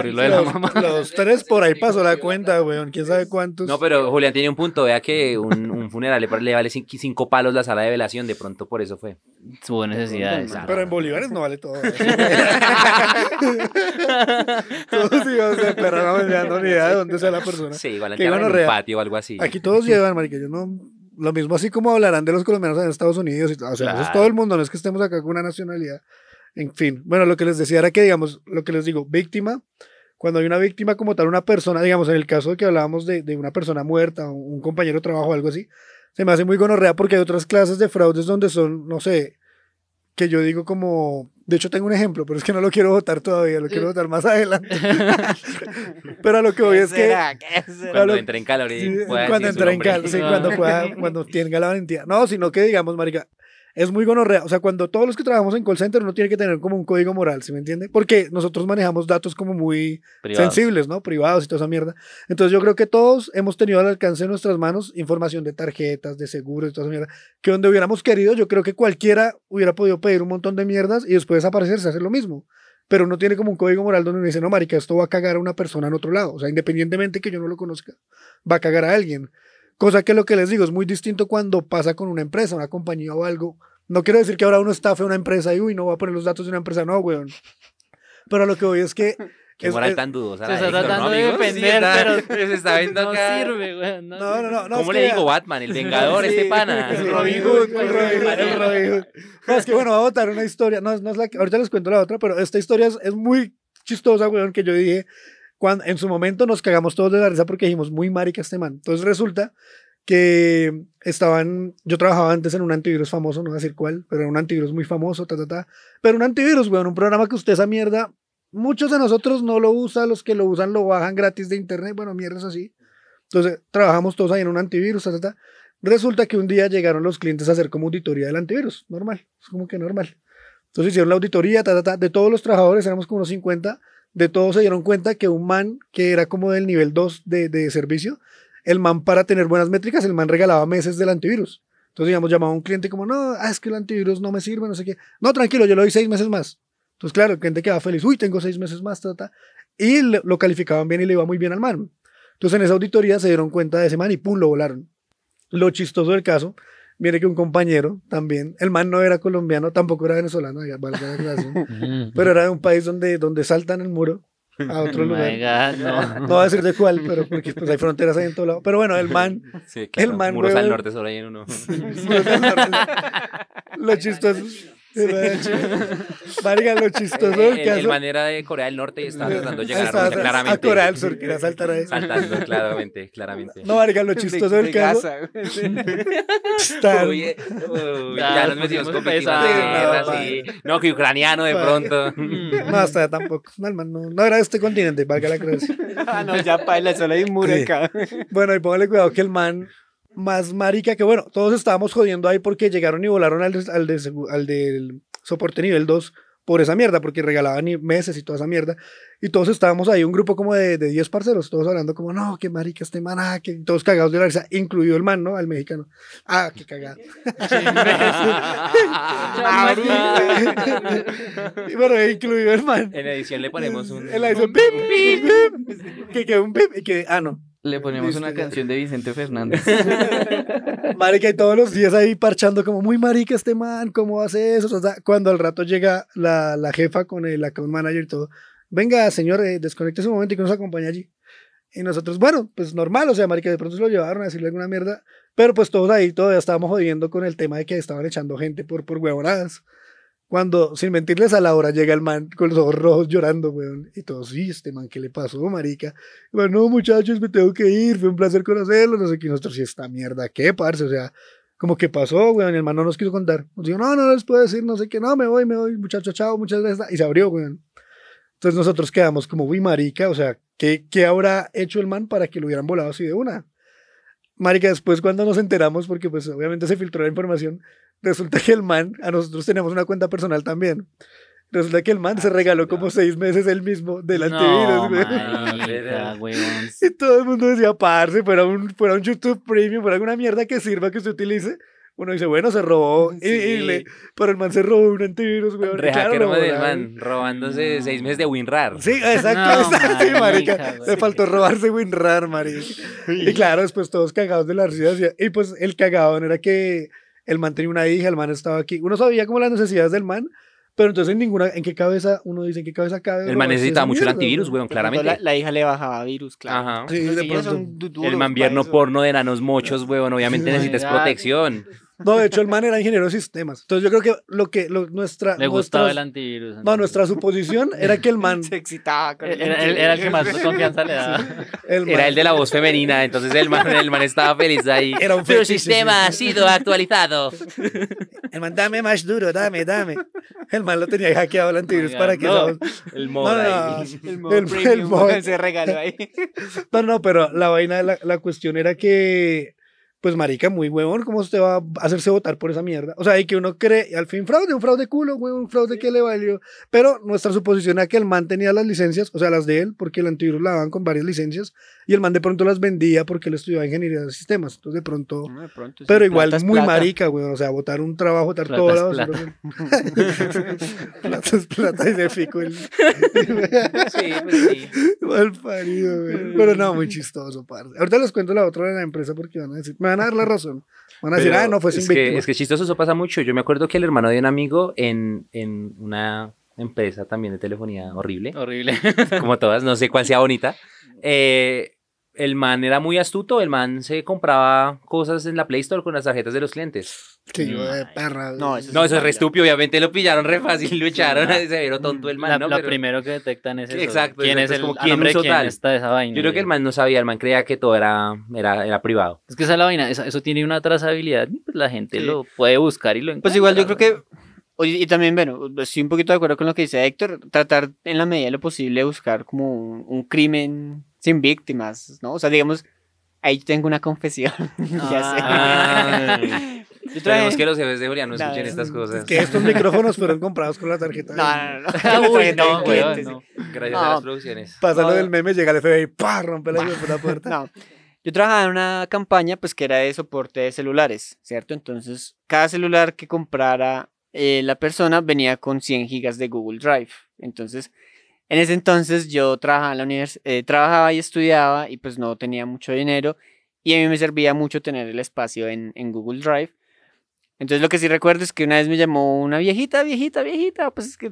de la los, mamá. *laughs* los tres por ahí pasó la cuenta, weón. ¿Quién sabe cuántos? No, pero Julián tiene un punto. Vea que un, un funeral le, le vale cin- cinco palos la sala de velación. De pronto por eso fue. Hubo necesidades. Pero Pero en bolívares no vale todo. *laughs* todos íbamos a perra, no me dando ni idea de dónde sea la persona. Sí, igual entierran en un gonorrea. patio o algo así. Aquí todos llevan, marica. Yo no. Lo mismo así como hablarán de los colombianos en Estados Unidos. Y, todo, o sea, eso es Claro. todo el mundo, no es que estemos acá con una nacionalidad. En fin, bueno, lo que les decía era que, digamos, lo que les digo, víctima, cuando hay una víctima como tal, una persona, digamos, en el caso de que hablábamos de, de una persona muerta, un compañero de trabajo o algo así, se me hace muy gonorrea porque hay otras clases de fraudes donde son, no sé, que yo digo como, de hecho tengo un ejemplo, pero es que no lo quiero votar todavía, lo quiero votar más adelante. *laughs* pero a lo que voy ¿Qué es que... será? ¿Qué será? Cuando Claro. entre en calor y Sí, pueda cuando entre en nombre. cal, sí, cuando pueda, cuando *laughs* tenga la valentía. No, sino que digamos, marica, es muy gonorrea. O sea, cuando todos los que trabajamos en call center uno tiene que tener como un código moral, ¿sí me entiende? Porque nosotros manejamos datos como muy Privados. sensibles, ¿no? Privados y toda esa mierda. Entonces yo creo que todos hemos tenido al alcance de nuestras manos información de tarjetas, de seguros y toda esa mierda. Que donde hubiéramos querido, yo creo que cualquiera hubiera podido pedir un montón de mierdas y después desaparecerse, hacer lo mismo. Pero uno tiene como un código moral donde uno dice, no, marica, esto va a cagar a una persona en otro lado. O sea, independientemente que yo no lo conozca, va a cagar a alguien. Cosa que lo que les digo es muy distinto cuando pasa con una empresa, una compañía o algo. No quiero decir que ahora uno estafe a una empresa y, uy, no voy a poner los datos de una empresa, no, weón. Pero a lo que voy es que... *laughs* Qué es- moral es- tan dudosa. Se está Héctor, ¿no, tratando de defender, pero *laughs* Se está viendo no acá. sirve, güey. No, No, no, no. no ¿Cómo le digo Batman? El Vengador, Sí. este pana. El Robin Robin Hood, el Robin Hood, el Robin Hood. No, es que bueno, voy a botar una historia. No, no es la que, ahorita les cuento la otra, pero esta historia es, es muy chistosa, weón, que yo dije, en su momento nos cagamos todos de la risa porque dijimos, muy marica este man. Entonces resulta que estaban, yo trabajaba antes en un antivirus famoso, no voy a decir cuál, pero era un antivirus muy famoso, ta, ta, ta. Pero un antivirus, weón, un programa que usted esa mierda, muchos de nosotros no lo usan, los que lo usan lo bajan gratis de internet, bueno, mierdas así. Entonces trabajamos todos ahí en un antivirus, ta, ta, ta. Resulta que un día llegaron los clientes a hacer como auditoría del antivirus, normal, es como que normal. Entonces hicieron la auditoría, ta, ta, ta, de todos los trabajadores, éramos como unos 50, de todos se dieron cuenta que un man que era como del nivel 2 de, de servicio, el man para tener buenas métricas, el man regalaba meses del antivirus. Entonces, digamos, llamaba a un cliente como, no, ah, es que el antivirus no me sirve, no sé qué. No, tranquilo, yo le doy seis meses más. Entonces, claro, el cliente quedaba feliz, uy, tengo seis meses más, ta, ta. Y lo calificaban bien y le iba muy bien al man. Entonces, en esa auditoría se dieron cuenta de ese man y pum, lo volaron. Lo chistoso del caso, viene que un compañero también, el man no era colombiano, tampoco era venezolano, ya, valga la *laughs* aclaración, pero era de un país donde, donde saltan el muro a otro *laughs* Oh lugar. God, no. *laughs* No voy a decir de cuál, pero porque pues, hay fronteras ahí en todo lado. Pero bueno, el man, Sí, El man, Muros al norte solo hay en uno. lo chistoso. Marica, *laughs* lo chistoso del el, el caso. man era de Corea del Norte y estaba tratando de llegar a Rusia, a claramente. Corea del Sur, quería saltar ahí. Saltando, claramente, claramente. No, marica, lo chistoso del caso. está- Uy, uy, Ya nos metimos con guerra, Sí, sí. No, que ucraniano de pronto. *laughs* No, hasta allá tampoco. No, no, no era de este continente, valga la creencia. Ah, no, ya paila, solo hay un muro Sí. acá. Bueno, y póngale cuidado que el man más marica que bueno, todos estábamos jodiendo ahí porque llegaron y volaron al, al, de al del soporte nivel 2 por esa mierda, porque regalaban meses y toda esa mierda. Y todos estábamos ahí, un grupo como de, de 10 parceros, todos hablando como, no, qué marica este man, ah, que todos cagados de la risa, incluido el man, ¿no? Al mexicano. Ah, qué cagado. *laughs* Y bueno, incluido el man. En edición le ponemos un. Él hizo pip, pip, pip, que quedó un pip y que, ah, no. Le ponemos Listo, una ya. canción de Vicente Fernández. *laughs* Marica, y todos los días ahí parchando como muy marica este man, ¿cómo hace eso? O sea, cuando al rato llega la, la jefa con el account manager y todo, venga, señor, eh, desconecte un momento y que nos acompañe allí. Y nosotros, bueno, pues normal, o sea, marica, de pronto se lo llevaron a decirle alguna mierda, pero pues todos ahí todavía estábamos jodiendo con el tema de que estaban echando gente por, por huevonadas. Cuando, sin mentirles, a la hora llega el man con los ojos rojos llorando, weón. Y todos, sí, este man, ¿qué le pasó, marica? Bueno, no, muchachos, me tengo que ir, fue un placer conocerlo, no sé qué. Y nosotros, sí, esta mierda, ¿qué, parce? O sea, como que pasó, weón, el man no nos quiso contar. Nos dijo, no, no les puedo decir, no sé qué, no, me voy, me voy, muchachos, chao, muchas gracias. Y se abrió, weón. Entonces nosotros quedamos como, uy, marica, o sea, ¿qué, ¿qué habrá hecho el man para que lo hubieran volado así de una? Marica, después cuando nos enteramos, porque pues obviamente se filtró la información, resulta que el man, a nosotros tenemos una cuenta personal también. Resulta que el man se regaló como seis meses él mismo del antivirus, No, güey. *laughs* weón. Y todo el mundo decía, parce, fuera un, fuera un YouTube Premium, fuera alguna mierda que sirva que usted utilice. Uno dice, bueno, se robó. *laughs* Y, y le, pero el man se robó un antivirus, güey. Re Claro, del man, robándose seis meses de WinRAR. Sí, exacto, No, exacto, marica. marica, Le faltó robarse WinRAR, marica. Y claro, después todos cagados de la risa. Y pues el cagado era que el man tenía una hija, el man estaba aquí. Uno sabía como las necesidades del man, pero entonces en ninguna, ¿en qué cabeza? Uno dice, ¿en qué cabeza cabe? El man necesitaba mucho el antivirus, güey? weón, claramente. La, la hija le bajaba virus, claro. Ajá. Sí, de pronto. son du- duros El manvierno porno de enanos mochos, weón. Obviamente Sí, necesitas protección. No, de hecho el man era ingeniero de sistemas. Entonces yo creo que lo que lo, nuestra Le gustaba nuestras- el antivirus. No, entonces. nuestra suposición era que el man, *laughs* Se excitaba con el Era, era- era el que más confianza le daba. el Era el de la voz femenina, entonces el man, el man estaba feliz ahí. *laughs* Era un sistema sí. ha sido actualizado. El man, dame más duro, dame, dame. El man lo tenía hackeado el antivirus Oiga, para que no. El No, modo no, ahí. El modo El- premium, el modo- se regaló ahí. *laughs* No, no, pero la vaina, la, la cuestión era que, pues, marica, muy huevón, ¿cómo usted va a hacerse votar por esa mierda? O sea, y que uno cree, al fin, fraude, un fraude culo, güey, un fraude que le valió. Pero nuestra suposición era que el man tenía las licencias, o sea, las de él, porque el antivirus la daban con varias licencias, y el man de pronto las vendía porque él estudiaba ingeniería de sistemas. Entonces, de pronto. No, de pronto, sí, Pero igual es muy plata. marica, güey. O sea, votar un trabajo, votar Plata todo es la plata. basura. *laughs* plata es plata y de fico el. *laughs* Sí, pues sí. Mal parido, güey. Pero no, muy chistoso, parce. Ahorita les cuento la otra de la empresa porque van a decir, me van a dar la razón. Van a decir, Pero ah, no, fue sin es que, es que chistoso, eso pasa mucho. Yo me acuerdo que el hermano de un amigo en, en una empresa también de telefonía horrible, Horrible. *laughs* como todas, no sé cuál sea bonita. eh, el man era muy astuto, el man se compraba cosas en la Play Store con las tarjetas de los clientes. Sí, yo de perra. No, eso No, eso es re estúpido, obviamente lo pillaron re fácil, lo echaron, se vieron tonto el man, La- ¿no? Lo Pero primero que detectan es eso. exacto, ¿Quién es es el como, ¿quién nombre quién tal? está esa vaina? Yo creo que el man no sabía, el man creía que todo era, era, era privado. Es que esa es la vaina, eso, eso tiene una trazabilidad, pues la gente Sí. lo puede buscar y lo encuentra. Pues igual yo creo que, oye, y también, bueno, estoy un poquito de acuerdo con lo que dice Héctor, tratar en la medida de lo posible buscar como un, un crimen sin víctimas, ¿no? O sea, digamos, ahí tengo una confesión, *laughs* ya Ah. sé. Yo Esperemos traje- que los jefes de Julián no escuchen es estas cosas. Que estos micrófonos fueron comprados con la tarjeta. No, no, no. *laughs* Uy, no, weón, no. Gracias a No. las producciones. Pasa lo No. del meme, llega el FBI, ¡pah! rompe la, la puerta. No. Yo trabajaba en una campaña, pues que era de soporte de celulares, ¿cierto? Entonces, cada celular que comprara eh, la persona venía con 100 gigas de Google Drive. Entonces, en ese entonces yo trabajaba en la eh, trabajaba y estudiaba y pues no tenía mucho dinero y a mí me servía mucho tener el espacio en, en Google Drive. Entonces lo que sí recuerdo es que una vez me llamó una viejita, viejita, viejita, pues es que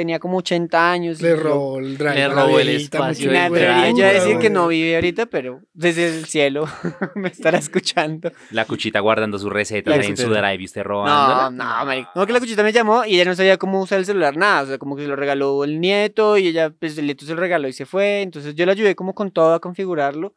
tenía como 80 años. Le robó el drive. Le la robó el espacio me atrevería yo a decir que no vive ahorita, pero desde el cielo *laughs* me estará escuchando. La cuchita guardando sus recetas La ahí en su drive y usted No, robando. no, marica. No, que la cuchita me llamó y ella no sabía cómo usar el celular, nada. O sea, como que se lo regaló el nieto y ella, pues el nieto se lo regaló y se fue. Entonces yo le ayudé como con todo a configurarlo.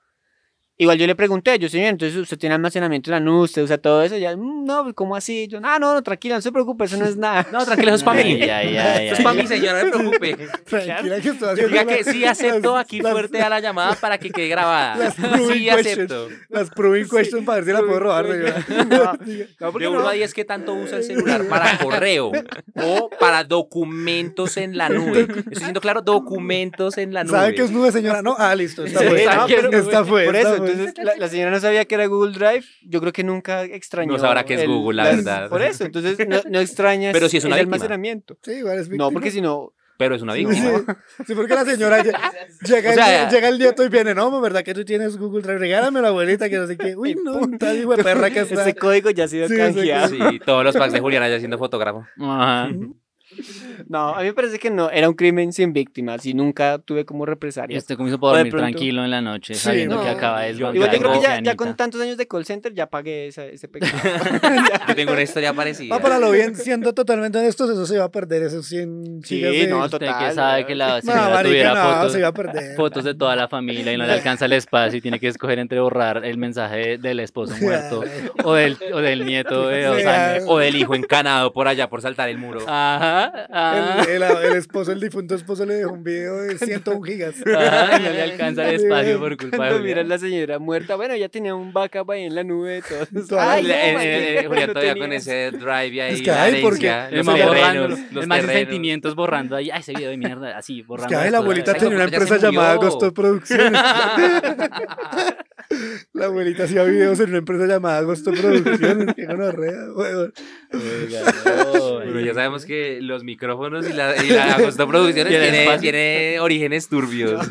Igual yo le pregunté, yo, señor, entonces usted tiene almacenamiento en la nube, usted usa todo eso. Y ella, "Mm, no, ¿cómo así? Yo, ah, no, no, tranquila, no se preocupe, eso no es nada. *laughs* No, tranquilo, eso es para mí. Ay, ay, ay, Eso es para mí, señora, no se preocupe. *laughs* Tranquila que estoy haciendo Diga que sí acepto las- aquí las- fuerte a la llamada para que quede grabada. *laughs* Las proving Sí acepto. Las proving questions para ver si la puedo robar. señora. No, no, porque De 1 no. a 10, ¿qué tanto usa el celular para correo o para documentos en la nube? Estoy siendo claro, documentos en la nube. ¿Sabe qué es nube, señora? No, ah, listo, esta Sí, fue. no, pero- Esta fue. Por esta eso, fue. Entonces la, la señora no sabía que era Google Drive. Yo creo que nunca extrañó. No sabrá qué es Google, la verdad. Por eso, entonces no, no extraña Pero sí es una el víctima. almacenamiento. Sí, igual es No, víctima. porque si no. Pero es una Sí, víctima. sí, porque la señora lle- llega, O sea, el, llega el nieto y viene, no, ¿verdad que tú tienes Google Drive? Regálame la abuelita que no sé qué. *laughs* Uy, no, tal hijo de perra que *laughs* está. Ese código ya ha sido Sí, canjeado. Sí, todos los packs de Juliana ya siendo fotógrafo. Ajá. *laughs* No, a mí me parece que no. Era un crimen sin víctimas y nunca tuve como Y represalia. usted comienzo de dormir pronto- tranquilo en la noche, Sí, sabiendo no. que acaba de Igual Igual yo creo que ya, ya con tantos años de call center ya pagué esa- ese pecado. *laughs* Yo tengo una historia parecida. Ah, para lo bien, siendo totalmente honestos, eso se iba a perder, esos 100 Sí, de... no, Usted total. que sabe que la No, señora marica, tuviera no, fotos, se iba a perder. *laughs* fotos de toda la familia y no le alcanza el espacio y tiene que escoger entre borrar el mensaje de- del esposo muerto o del, o del nieto de dos años. O del hijo encanado por allá por saltar el muro. Ajá, ajá. El, el- el esposo, el difunto esposo le dejó un video de 101 gigas. Ajá, no le *laughs* alcanza el espacio por culpa de miran la señora muerta, bueno, ya tenía un backup ahí en la nube. Todo. Toda *laughs* Ay, *laughs* Eh, eh, marica, Julián no todavía con ese drive ahí. Es que, la ay, porque- herencia, El los sentimientos borrando ahí, ay, ese video de mierda, así, Es borrando. que ay, las la abuelita tenía una empresa llamada. Agosto Producciones. La abuelita hacía videos en una empresa llamada Agosto Producciones. Qué gonorrea, weón. Bueno, ya sabemos que los micrófonos y la, y la Agosto Producciones tiene, tiene orígenes turbios.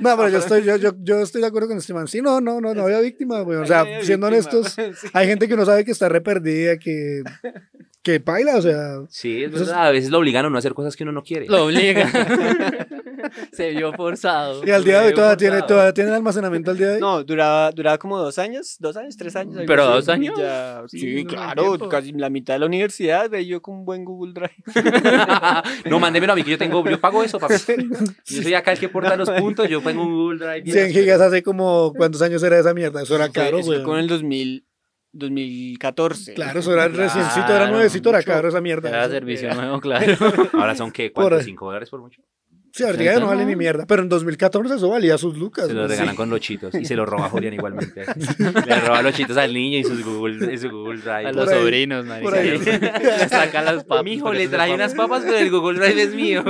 No, pero yo estoy, yo, yo, yo estoy de acuerdo con este man. Sí, no, no, no, no había víctima, güey. O sea, siendo honestos, *laughs* hay gente que no sabe que está re perdida, que, que paila, o sea. Sí, es verdad. A veces lo obligan a no hacer cosas que uno no quiere. Lo obliga. *laughs* Se vio forzado. Y al día de hoy todavía tiene, todavía tiene almacenamiento al día de hoy. No, duraba, duraba como dos años, dos años, tres años. ¿Pero dos años? ya- Sí, sí, no hay claro, casi la mitad de la universidad, ve yo con un buen Google Drive. *laughs* no, mándemelo a mí que yo tengo, yo pago eso, papi. *laughs* Yo soy acá el que porta los puntos, yo tengo un Google Drive. bien 100 gigas hace como, ¿cuántos años era esa mierda? Eso era caro, güey. con el 2000, 2014. Claro, eso era reciencito, era nuevecito, era caro esa mierda. Era servicio nuevo, claro. *laughs* Ahora son qué, ¿cuánto? ¿Cinco dólares por mucho? Sí, ahorita ya no vale ni mierda. Pero en 2014 eso valía sus lucas. Se lo regalan con los chitos y se lo roba Julián igualmente. *laughs* Le roba los chitos al niño y sus Google, y su Google Drive. A los ahí, sobrinos, marica. *laughs* Le saca las papas. Mijo, por le papa. unas papas, pero el Google Drive es mío.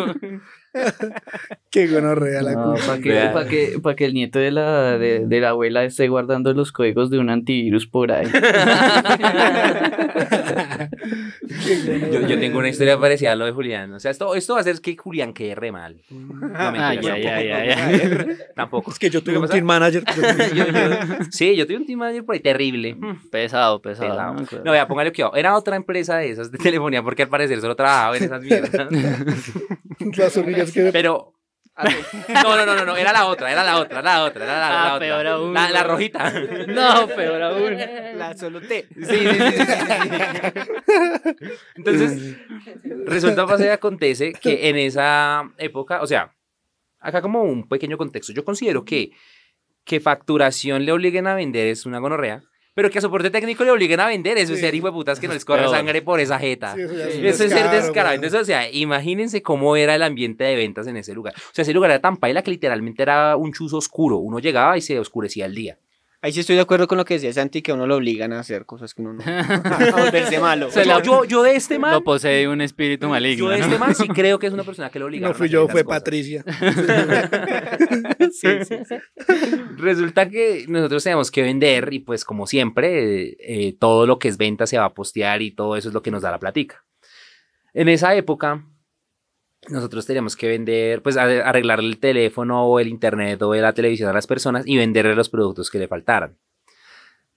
Qué gonorrea la No, para que, pa' que, pa' que el nieto de la, de, de la abuela esté guardando los códigos de un antivirus por ahí. *laughs* Yo, yo tengo una historia parecida a lo de Julián. O sea, esto, esto va a hacer que Julián quede re mal. No, Ay, mentira, ay, ay, *laughs* tampoco. Es que yo tuve un pasa- team manager. *laughs* yo- yo- sí, yo tuve un team manager por ahí terrible. Pesado, pesado. Pelado. no. No, vea, póngale cuidado. Era otra empresa de esas de telefonía porque al parecer solo trabajaba en esas mierdas. *laughs* Las únicas que... Pero. No, no, no, no, no, era la otra, era la otra, era la otra, era la, Ah, la otra. peor aún, La, la rojita. No, peor aún. La solo T. Sí, sí, sí, sí, sí. Entonces, resulta, pasa y acontece que en esa época, o sea, acá como un pequeño contexto, yo considero que que facturación le obliguen a vender es una gonorrea, pero que a soporte técnico le obliguen a vender eso es ser hijo de putas que no les corre Peor. sangre por esa jeta. Sí, eso ya es un Eso es ser descarado. Entonces, o sea, imagínense cómo era el ambiente de ventas en ese lugar. O sea, ese lugar era tan paila que literalmente era un chuzo oscuro. Uno llegaba y se oscurecía el día. Ahí sí estoy de acuerdo con lo que decía Santi, que a uno lo obligan a hacer cosas que uno no... *laughs* a volverse malo. Se yo, la- yo, yo de este man, Lo posee un espíritu maligno. yo de ¿no? este man sí creo que es una persona que lo obliga. No fui yo, fue Patricia. *laughs* Sí, sí, sí. Resulta que nosotros tenemos que vender y pues como siempre, eh, eh, todo lo que es venta se va a postear y todo eso es lo que nos da la platica. En esa época, nosotros teníamos que vender, pues arreglar el teléfono o el internet o la televisión a las personas y venderle los productos que le faltaran.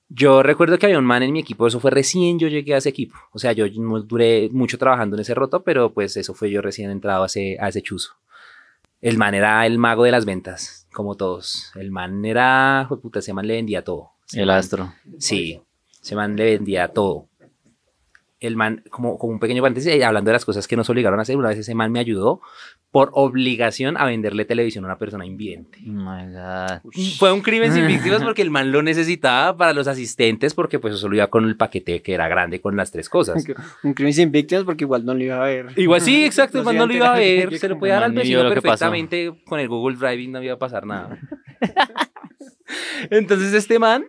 Yo recuerdo que había un man en mi equipo, eso fue recién yo llegué a ese equipo. O sea, yo no duré mucho trabajando en ese roto, pero pues eso fue yo recién entrado a ese, a ese chuzo. El man era el mago de las ventas, como todos. El man era, puta, ese man le vendía todo. El astro. Sí, ese man le vendía todo. El man, como, como un pequeño paréntesis, eh, hablando de las cosas que nos obligaron a hacer, una vez ese man me ayudó por obligación a venderle televisión a una persona invidente. Oh my God. Fue un crimen sin *laughs* víctimas porque el man lo necesitaba para los asistentes porque pues eso lo iba con el paquete que era grande con las tres cosas. *laughs* Un crimen sin víctimas porque igual no lo iba a ver. Igual sí, *laughs* exacto, el No lo iba a ver, se lo podía dar al vecino perfectamente con el Google Drive y no iba a pasar nada. Entonces este man,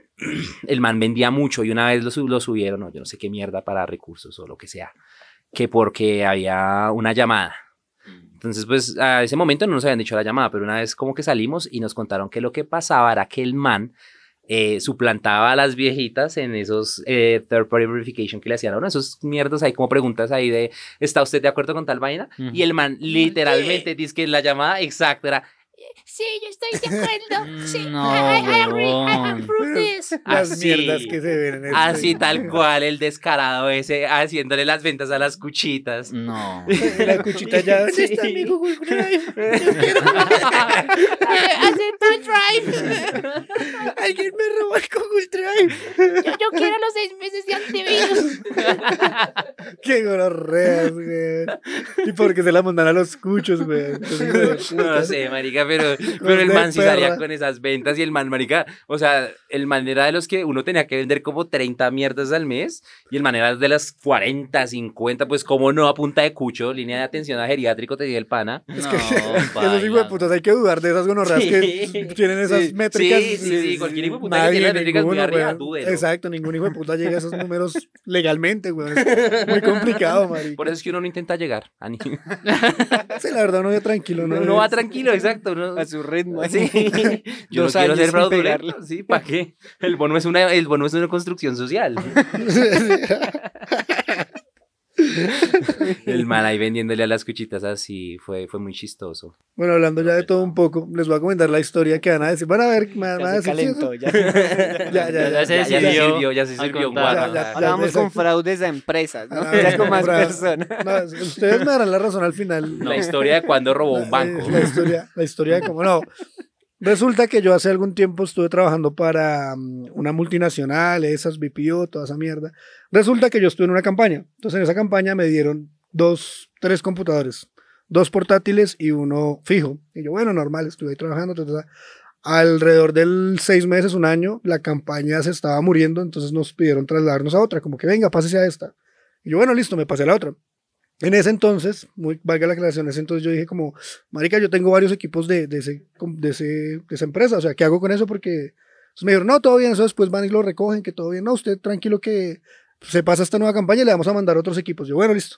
el man vendía mucho y una vez lo, lo subieron, o yo no sé qué mierda para recursos o lo que sea, que porque había una llamada. Entonces, pues a ese momento no nos habían dicho la llamada, pero una vez como que salimos y nos contaron que lo que pasaba era que el man eh, suplantaba a las viejitas en esos eh, third party verification que le hacían a uno, esos mierdas ahí como preguntas ahí de ¿está usted de acuerdo con tal vaina? Ujú. Y el man literalmente dice que la llamada exacta era Sí, yo estoy de acuerdo. *laughs* Sí, No, I, I, I agree. I huevón. approve this. Las Así. mierdas que se ven en este. así tal *laughs* cual el descarado ese haciéndole las ventas a las cuchitas. No. *laughs* La cuchita ya. ¿Dónde está mi Google Drive? Acepto el drive. Alguien me robó el Google Drive. Yo, yo quiero los seis meses de antivirus. Qué gororreas, güey. ¿Y por qué se la mandan a los cuchos, güey? Entonces, No lo sé, marica, pero, *laughs* pero el man sí salía con esas ventas y el man, marica, o sea, el man era de los que uno tenía que vender como 30 mierdas al mes y el man era de las 40, 50, pues como no, a punta de cucho, línea de atención a geriátrico, te diga el pana. Es que No, *laughs* esos hijos de putas hay que dudar de esas gonorreas que Sí. tienen esas Sí, métricas. sí, sí, sí, cualquier hijo de puta que tiene las métricas muy arriba, dúdelo. Exacto, ningún hijo de puta llega a esos números legalmente, güey. Es muy complicado, *laughs* marica. Por eso es que uno no intenta llegar. a ni- Sí, la verdad, uno va tranquilo, ¿no? Uno va tranquilo, exacto. Su ritmo. Sí. *laughs* Yo *laughs* no Dos quiero años ser fraudulento. Sí, ¿para qué? El bono es una, el bono es una construcción social. *laughs* *laughs* El mal ahí vendiéndole a las cuchitas así fue, fue muy chistoso. Bueno, hablando ya de todo un poco, les voy a comentar la historia que van a decir. Van a ver, me van a decir. ¿sí? calentó, *laughs* ya. Ya, ya, ya. Ya se Ya, ya se decidió sirvió, ya se a sirvió vamos con fraudes a empresas, ¿no? Ya con más personas. No, ustedes me darán la razón al final. La historia de cuando robó un banco. La, la historia, la historia de cómo no. Resulta que yo hace algún tiempo estuve trabajando para mm, una multinacional, esas BPO, toda esa mierda. Resulta que yo estuve en una campaña. Entonces en esa campaña me dieron dos, tres computadores, dos portátiles y uno fijo. Y yo, bueno, normal, estuve ahí trabajando. Alrededor del seis meses, un año, la campaña se estaba muriendo, entonces nos pidieron trasladarnos a otra, como que venga, pásese a esta. Y yo, bueno, listo, me pasé a la otra. En ese entonces, muy valga la aclaración, en ese entonces yo dije como, marica, yo tengo varios equipos de, de, ese, de, ese, de esa empresa, o sea, ¿qué hago con eso? Porque me dijeron, no, todo bien, eso después van y lo recogen, que todo bien, no, usted tranquilo que se pasa esta nueva campaña y le vamos a mandar otros equipos. Yo, bueno, listo.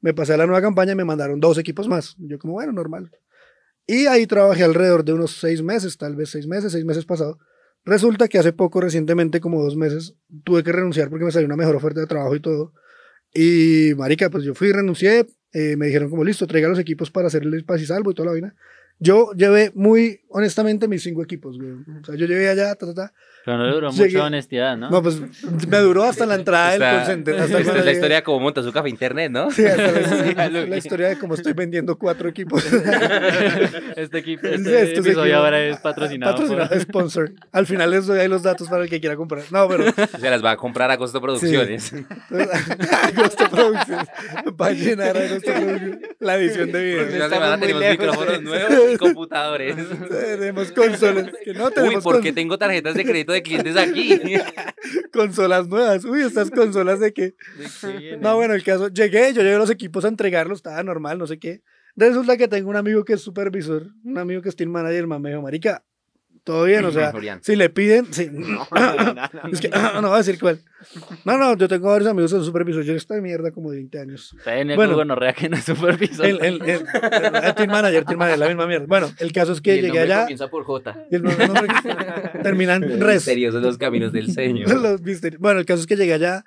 Me pasé a la nueva campaña y me mandaron dos equipos más. Yo como, bueno, normal. Y ahí trabajé alrededor de unos seis meses, tal vez seis meses, seis meses pasados. Resulta que hace poco, recientemente, como dos meses, tuve que renunciar porque me salió una mejor oferta de trabajo y todo. Y, marica, pues yo fui, renuncié, eh, me dijeron como, listo, traiga los equipos para hacerles paz y salvo y toda la vaina. Yo llevé muy honestamente mis cinco equipos, güey. O sea, yo llevé allá, ta, ta, ta. Pero no le duró Llegué- mucha honestidad, ¿no? No, pues me duró hasta la entrada del call center. Hasta esta es la historia de cómo monta su café internet, ¿no? llegué- Sí, hasta la, *laughs* Sí, la historia de cómo estoy vendiendo cuatro equipos. *laughs* este equipo, Sí, este estos episodio equipos- ahora es patrocinado, Patrocinado, por... sponsor. Al final les doy ahí los datos para el que quiera comprar. No, pero *laughs* Se las va a comprar a Costo Producciones. Agosto Producciones. Va a llenar Agosto Producciones la edición de video. Estamos semana tenemos lejos. micrófonos nuevos y computadores. Tenemos consolas. Que no Uy, tenemos ¿por qué cons- tengo tarjetas de crédito de clientes aquí? *laughs* consolas nuevas. Uy, estas consolas de que. No, bueno, el caso, llegué, yo llevé los equipos a entregarlos, estaba normal, no sé qué. Resulta que tengo un amigo que es supervisor, un amigo que es team manager, me dijo, marica, todo bien, o sea, si le piden, sí. *laughs* Es que, no voy a decir cuál. No, no, yo tengo varios amigos en supervisor, yo esta mierda como de 20 años. Tiene Bueno. bueno, gonorrea que no es supervisor. El, el, el, el team manager, team manager, la misma mierda. Bueno, el caso es Y que el llegué allá comienza por J. y el nombre- nombre- *laughs* termina en res. Misteriosos los caminos del Señor. *laughs* Los misterios. Bueno, el caso es que llegué allá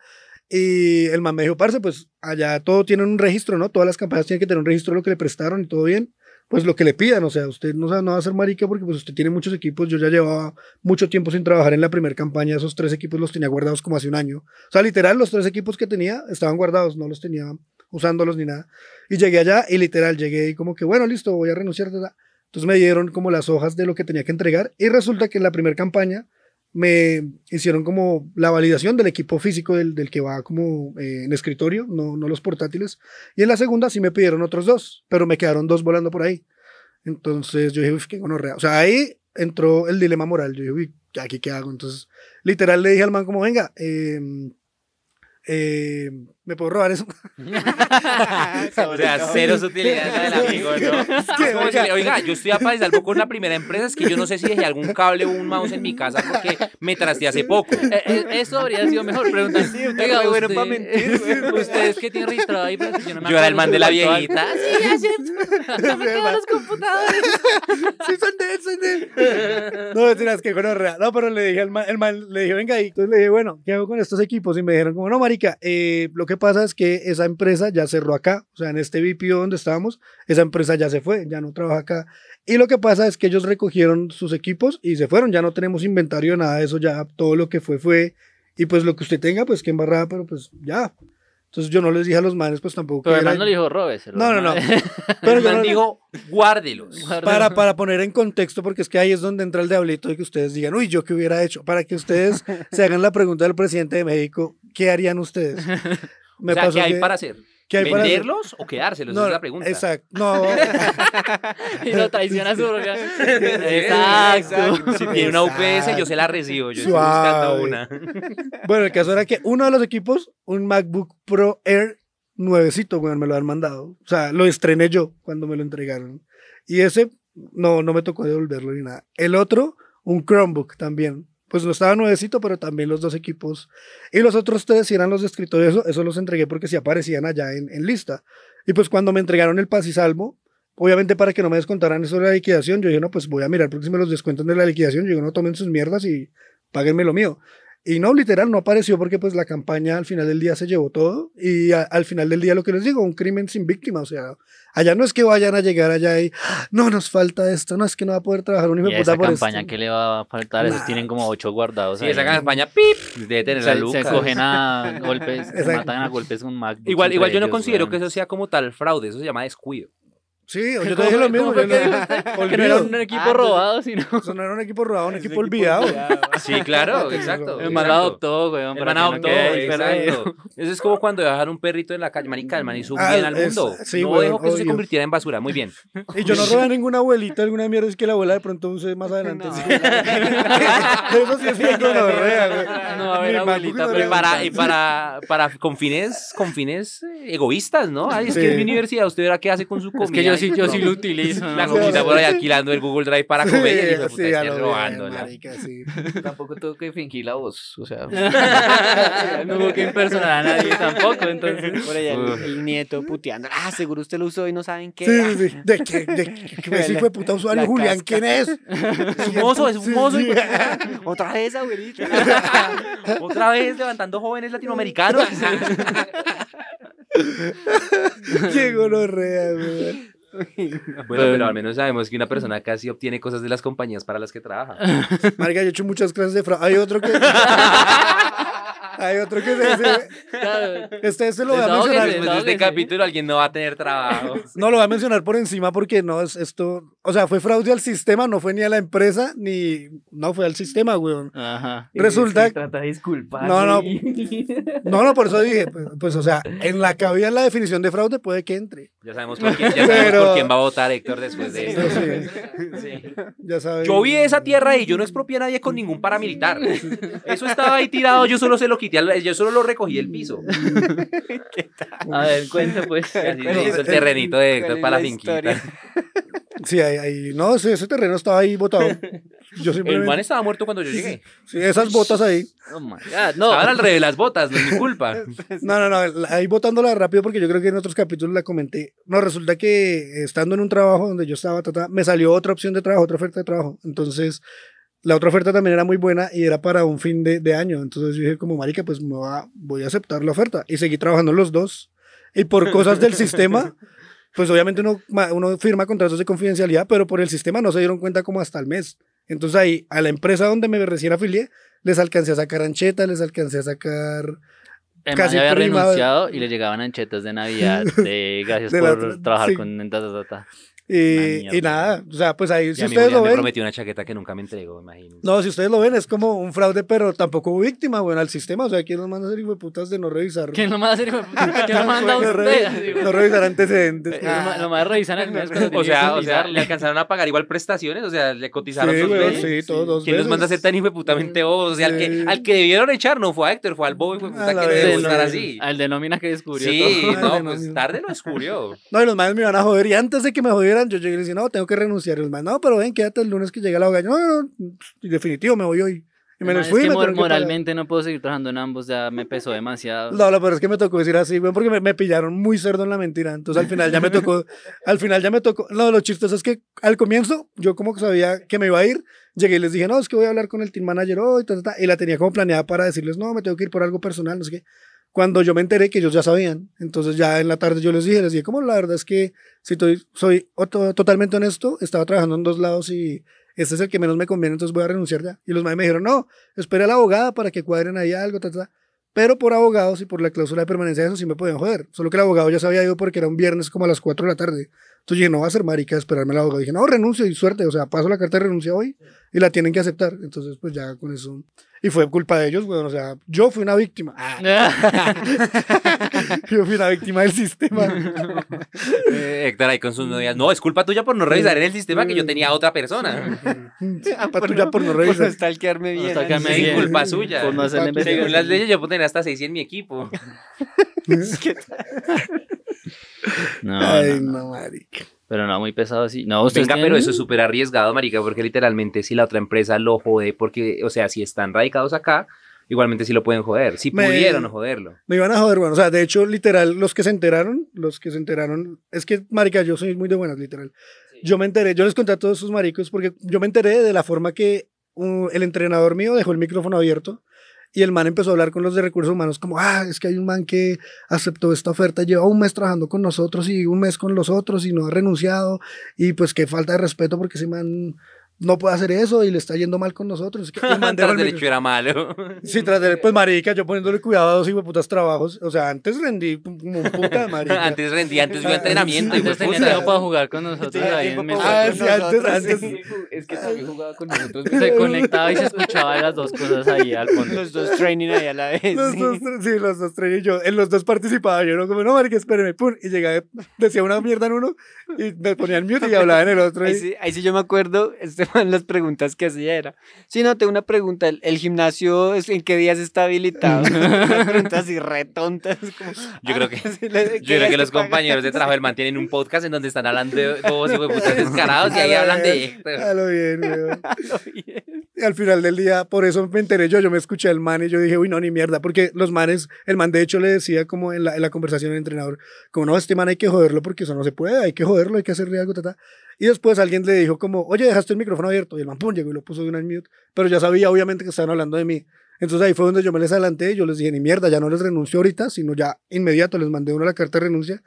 y el man me dijo, parce, pues allá todo tiene un registro, ¿no? Todas las campañas tienen que tener un registro de lo que le prestaron y todo bien. Pues lo que le pidan, o sea, usted no, no va a ser marica porque pues usted tiene muchos equipos. Yo ya llevaba mucho tiempo sin trabajar en la primera campaña. Esos tres equipos los tenía guardados como hace un año. O sea, literal, los tres equipos que tenía estaban guardados, no los tenía usándolos ni nada. Y llegué allá y literal llegué y como que, bueno, listo, voy a renunciar. Entonces me dieron como las hojas de lo que tenía que entregar y resulta que en la primera campaña me hicieron como la validación del equipo físico del, del que va como eh, en escritorio, no, no los portátiles. Y en la segunda sí me pidieron otros dos, pero me quedaron dos volando por ahí. Entonces yo dije, uff, qué gonorrea. O sea, ahí entró el dilema moral. Yo dije, uy, ¿aquí qué hago? Entonces, literal le dije al man como, venga, eh, ¿me puedo robar eso? *laughs* O sea, cero utilidad del amigo, ¿no? *laughs* Es oiga. Oiga, yo estoy a paz y salvo con la primera empresa, es que yo no sé si dejé algún cable o un mouse en mi casa porque me trasteé hace poco. Eh, eh, Eso habría sido mejor. Preguntar, oiga, re bueno usted- pa' mentir. *laughs* Ustedes que tienen registrado ahí, pero yo no me Yo era el man de la viejita. Sí, ya cierto. No me quedan los computadores. sí, son de él, son de él. No, que. No, pero le dije al man, el man, le dije, venga ahí. Entonces le dije, bueno, ¿qué hago con estos equipos? Y me dijeron, como, no, marica, eh, lo que pasa es que esa empresa ya cerró acá. O sea, en este VPO donde estábamos, esa empresa ya se fue, ya no trabaja acá. Y lo que pasa es que ellos recogieron sus equipos y se fueron. Ya no tenemos inventario nada de eso, ya todo lo que fue, fue. Y pues lo que usted tenga, pues que embarrada, pero pues ya. Entonces yo no les dije a los manes, pues tampoco. Pero era- no le dijo róbeselo. No, no, no. *laughs* Pero man no- dijo, guárdelos. para, para poner en contexto, porque es que ahí es donde entra el diablito de que ustedes digan, uy, ¿yo qué hubiera hecho? Para que ustedes se hagan la pregunta del presidente de México, ¿qué harían ustedes? *laughs* Me o sea, pasó ¿qué hay que- para hacer? ¿qué hay para hacer? ¿Venderlos o quedárselos? No, Esa es la pregunta. Exacto. No, *laughs* y lo traiciona su orga. Exacto. Exacto. Si tiene una UPS, yo se la recibo. Yo estoy buscando Suave. una. bueno, el caso era que uno de los equipos, un MacBook Pro Air nuevecito, weón, me lo han mandado. O sea, lo estrené yo cuando me lo entregaron. Y ese, no, no me tocó devolverlo ni nada. El otro, un Chromebook también. Pues no estaba nuevecito, pero también los dos equipos. Y los otros tres, si eran los de eso, eso los entregué porque sí aparecían allá en, en lista. Y pues cuando me entregaron el paz y salvo, obviamente para que no me descontaran eso de la liquidación, yo dije, no, pues voy a mirar porque si me los descuentan de la liquidación, yo digo, no tomen sus mierdas y páguenme lo mío. Y no, literal, no apareció porque pues la campaña al final del día se llevó todo y a- al final del día lo que les digo, un crimen sin víctima, o sea, allá no es que vayan a llegar allá y, "Ah, no, nos falta esto, no es que no va a poder trabajar un hijo Y de esa puta por campaña, esto. ¿qué le va a faltar? Esos Nah. tienen como ocho guardados. Sí, ahí. esa campaña, pip, debe tener la se, Lucas. se cogen a golpes, *laughs* se matan a golpes con Mac. Igual, igual yo no considero que eso sea como tal fraude, eso se llama descuido. Sí, yo te ¿Cómo dije lo mismo. yo que no-? Que no *laughs* era un equipo Ah, robado, sino... Eso no era un equipo robado, un equipo olvidado. Sí, claro, *laughs* exacto. El man adoptó, weón. El man no adoptó. Eso es como cuando dejan un perrito en la calle. Marica, el man hizo Ah, bien al es- mundo. sí, no weón, dejó que eso se convirtiera en basura. Muy bien. Y yo no *laughs* robé a ninguna abuelita, alguna mierda, es que la abuela de pronto use más adelante. sí. Eso sí es bien gonorrea, güey. No a Mi abuelita, pero Y para, y para, para con fines, con fines egoístas, ¿no? Ay, es que es mi universidad, usted verá qué hace con su comida. Yo sí, yo sí No. lo utilizo. La comida por ahí alquilando el Google Drive para comer y de puta sí, robándola. marica, sí. *laughs* Tampoco tengo que fingir la voz. O sea, *laughs* no hubo que impersonar a nadie tampoco, entonces. Por allá el, nieto puteando. Ah, seguro usted lo usó y no saben qué. Sí, sí, sí. ¿De qué? ¿De qué? ¿Qué de puta usuario? La Julián, casca. ¿quién es? *laughs* Es un mozo, es un mozo. Otra vez, abuelita. Otra vez levantando jóvenes latinoamericanos. Qué gonorrea, *laughs* bueno, pero al menos sabemos que una persona casi obtiene cosas de las compañías para las que trabaja. Marica, yo he hecho muchas clases de fraude. Hay otro que... *laughs* Hay otro que se... se- Claro. Este, este lo voy a mencionar. Después de este capítulo alguien no va a tener trabajo. *laughs* No lo voy a mencionar por encima porque no es esto. O sea, fue fraude al sistema, no fue ni a la empresa, ni. No fue al sistema, weón. Ajá. Resulta- Se trata de disculpar. No, no. *laughs* No, no, por eso dije, pues, pues, o sea, en la cabida en la definición de fraude puede que entre. Ya sabemos por quién, ya sabemos Pero- por quién va a votar Héctor después de esto. *laughs* Sí, ya saben. Yo vi esa tierra y yo no expropié a nadie con ningún paramilitar. Eso estaba ahí tirado, yo solo se lo quité, al- yo solo lo recogí del piso. *laughs* A ver, cuente pues. Así ¿Cuál se es- hizo el terrenito de Héctor para la la finquita. historia? Sí, ahí, ahí- no, ese, ese terreno estaba ahí botado. Yo El simplemente... man estaba muerto cuando yo llegué. Sí, esas botas ahí. Oh my God, no. Estaban al revés de las botas, no es mi culpa. *laughs* No, no, no, ahí botándola rápido porque yo creo que en otros capítulos la comenté. No, resulta que estando en un trabajo donde yo estaba, ta, ta, me salió otra opción de trabajo, otra oferta de trabajo. Entonces, la otra oferta también era muy buena y era para un fin de, de año. Entonces yo dije como, marica, pues me va- voy a aceptar la oferta. Y seguí trabajando los dos. Y por cosas del sistema, *laughs* pues obviamente uno, uno firma contratos de confidencialidad, pero por el sistema no se dieron cuenta como hasta el mes. Entonces ahí, a la empresa donde me recién afilié, les alcancé a sacar anchetas, les alcancé a sacar casi había prima- renunciado y le llegaban anchetas de Navidad *laughs* de gracias De la por otra- trabajar sí. con ta, ta, ta, ta. Y, nada, o sea, pues ahí Y si a mí ustedes lo me ven, prometió una chaqueta que nunca me entregó, imagínense. no, si ustedes lo ven, es como un fraude, pero tampoco hubo víctima, bueno, al sistema, o sea, ¿quién nos manda a ser hijo de putas de no revisar? ¿Quién lo manda a hacer? hijo de puta? *laughs* ¿Quién lo manda a usted? no revisar antecedentes. Eh, Lo más- revisan O sea, o sea, le alcanzaron a pagar igual prestaciones, o sea, le cotizaron Sí, dos veces. sí, todos dos ¿Quién los veces. manda a ser tan hijo de putamente bobos? O sea, al, que, al que debieron echar no fue a Héctor, fue al bobo hijo de puta que gustar no. así. Al de nómina que descubrió Sí, no, *laughs* pues tarde lo descubrió. No, y los madres me iban a joder, y antes de que me jodieran, yo llegué y les dije, no, tengo que renunciar. Los madres, no, pero ven, quédate el lunes que llega la abogada. Yo, no, no, no, definitivo, me voy hoy. Y me Man, les es fui, que me tuvieron que pagar. moralmente no puedo seguir trabajando en ambos, ya me pesó demasiado. No, lo peor es que me tocó decir así, porque me, me pillaron muy cerdo en la mentira. Entonces al final ya me tocó, *laughs* al final ya me tocó. No, lo chistoso es que al comienzo yo como que sabía que me iba a ir, llegué y les dije, no, es que voy a hablar con el team manager hoy, ta, ta, ta", y la tenía como planeada para decirles, no, me tengo que ir por algo personal, no sé qué. Cuando yo me enteré que ellos ya sabían, entonces ya en la tarde yo les dije, les dije, como la verdad es que si estoy, soy oto- totalmente honesto, estaba trabajando en dos lados y este es el que menos me conviene, entonces voy a renunciar ya. Y los maes me dijeron, no, espera a la abogada para que cuadren ahí algo, ta, ta. Pero por abogados y por la cláusula de permanencia, eso sí me podían joder. Solo que el abogado ya se había ido porque era un viernes como a las 4 de la tarde. Entonces dije, no va a ser marica esperarme al abogado. Dije, no, renuncio y suerte. O sea, paso la carta de renuncia hoy y la tienen que aceptar. Entonces, pues ya con eso. Y fue culpa de ellos, weón. O sea, yo fui una víctima. Ah, *laughs* yo fui una víctima del sistema. Eh, Héctor ahí con sus novias. No, es culpa tuya por no revisar en el sistema que yo tenía a otra persona. Culpa tuya por no Por revisar. stalkearme bien. stalkearme así. Sí, bien. culpa suya. Por no hacer la Según las leyes, yo puedo tener hasta 6 en mi equipo. *laughs* *laughs* No, Ay, no, no. no, marica. Pero no, muy pesado así. No, Venga, pero eso es súper arriesgado, marica, porque literalmente si la otra empresa lo jode, porque, o sea, si están radicados acá, igualmente sí lo pueden joder. Si Me- pudieron joderlo. Me iban a joder, bueno, o sea, de hecho, literal, los que se enteraron, los que se enteraron, es que, marica, yo soy muy de buenas, literal. Yo me enteré, yo les conté a todos sus maricos, porque yo me enteré de la forma que uh, el entrenador mío dejó el micrófono abierto y el man empezó a hablar con los de recursos humanos como, ah, es que hay un man que aceptó esta oferta, lleva un mes trabajando con nosotros y un mes con los otros y no ha renunciado y pues qué falta de respeto porque ese man no puede hacer eso y le está yendo mal con nosotros. *laughs* El Tras el derecho era malo. *laughs* Sí, tras de, pues marica, yo poniéndole cuidado a dos putas trabajos. O sea, antes rendí como un puta, *laughs* marica. antes rendía, antes yo entrenamiento. y Antes fue tenía puta. tiempo para jugar con nosotros ahí en. Ah, sí, antes, antes. sí. Es que también jugaba con nosotros. Se conectaba y se escuchaba las dos cosas ahí al fondo. Los dos training ahí a la vez. Los sí. dos, sí, los dos y yo. En los dos participaba. Yo no como, no, marica, espéreme, pum. Y llegaba, decía una mierda en uno y me ponía en mute y hablaba en el otro. Ahí y- sí, ahí sí yo me acuerdo, Las preguntas que hacía era. Sí, no, tengo una pregunta. ¿El, el gimnasio en qué días está habilitado? *laughs* Preguntas así re tontas. como, Yo creo que- *laughs* le- ¿qué Yo creo que los compañeros de trabajo del man tienen un podcast en donde están hablando de todos y putas *laughs* descarados y ahí A hablan de bien, Héctor. A lo bien, weón. Lo bien. Y al final del día, por eso me enteré yo, yo me escuché al man y yo dije, uy, no, ni mierda, porque los manes, el man de hecho le decía como en la, en la conversación el entrenador, como no, este man hay que joderlo porque eso no se puede, hay que joderlo, hay que hacerle algo, ta, ta. Y después alguien le dijo como, oye, dejaste el micrófono abierto, y el man, pum, llegó y lo puso de una en mute, pero ya sabía obviamente que estaban hablando de mí. Entonces ahí fue donde yo me les adelanté y yo les dije, ni mierda, ya no les renuncio ahorita, sino ya inmediato les mandé una la carta de renuncia.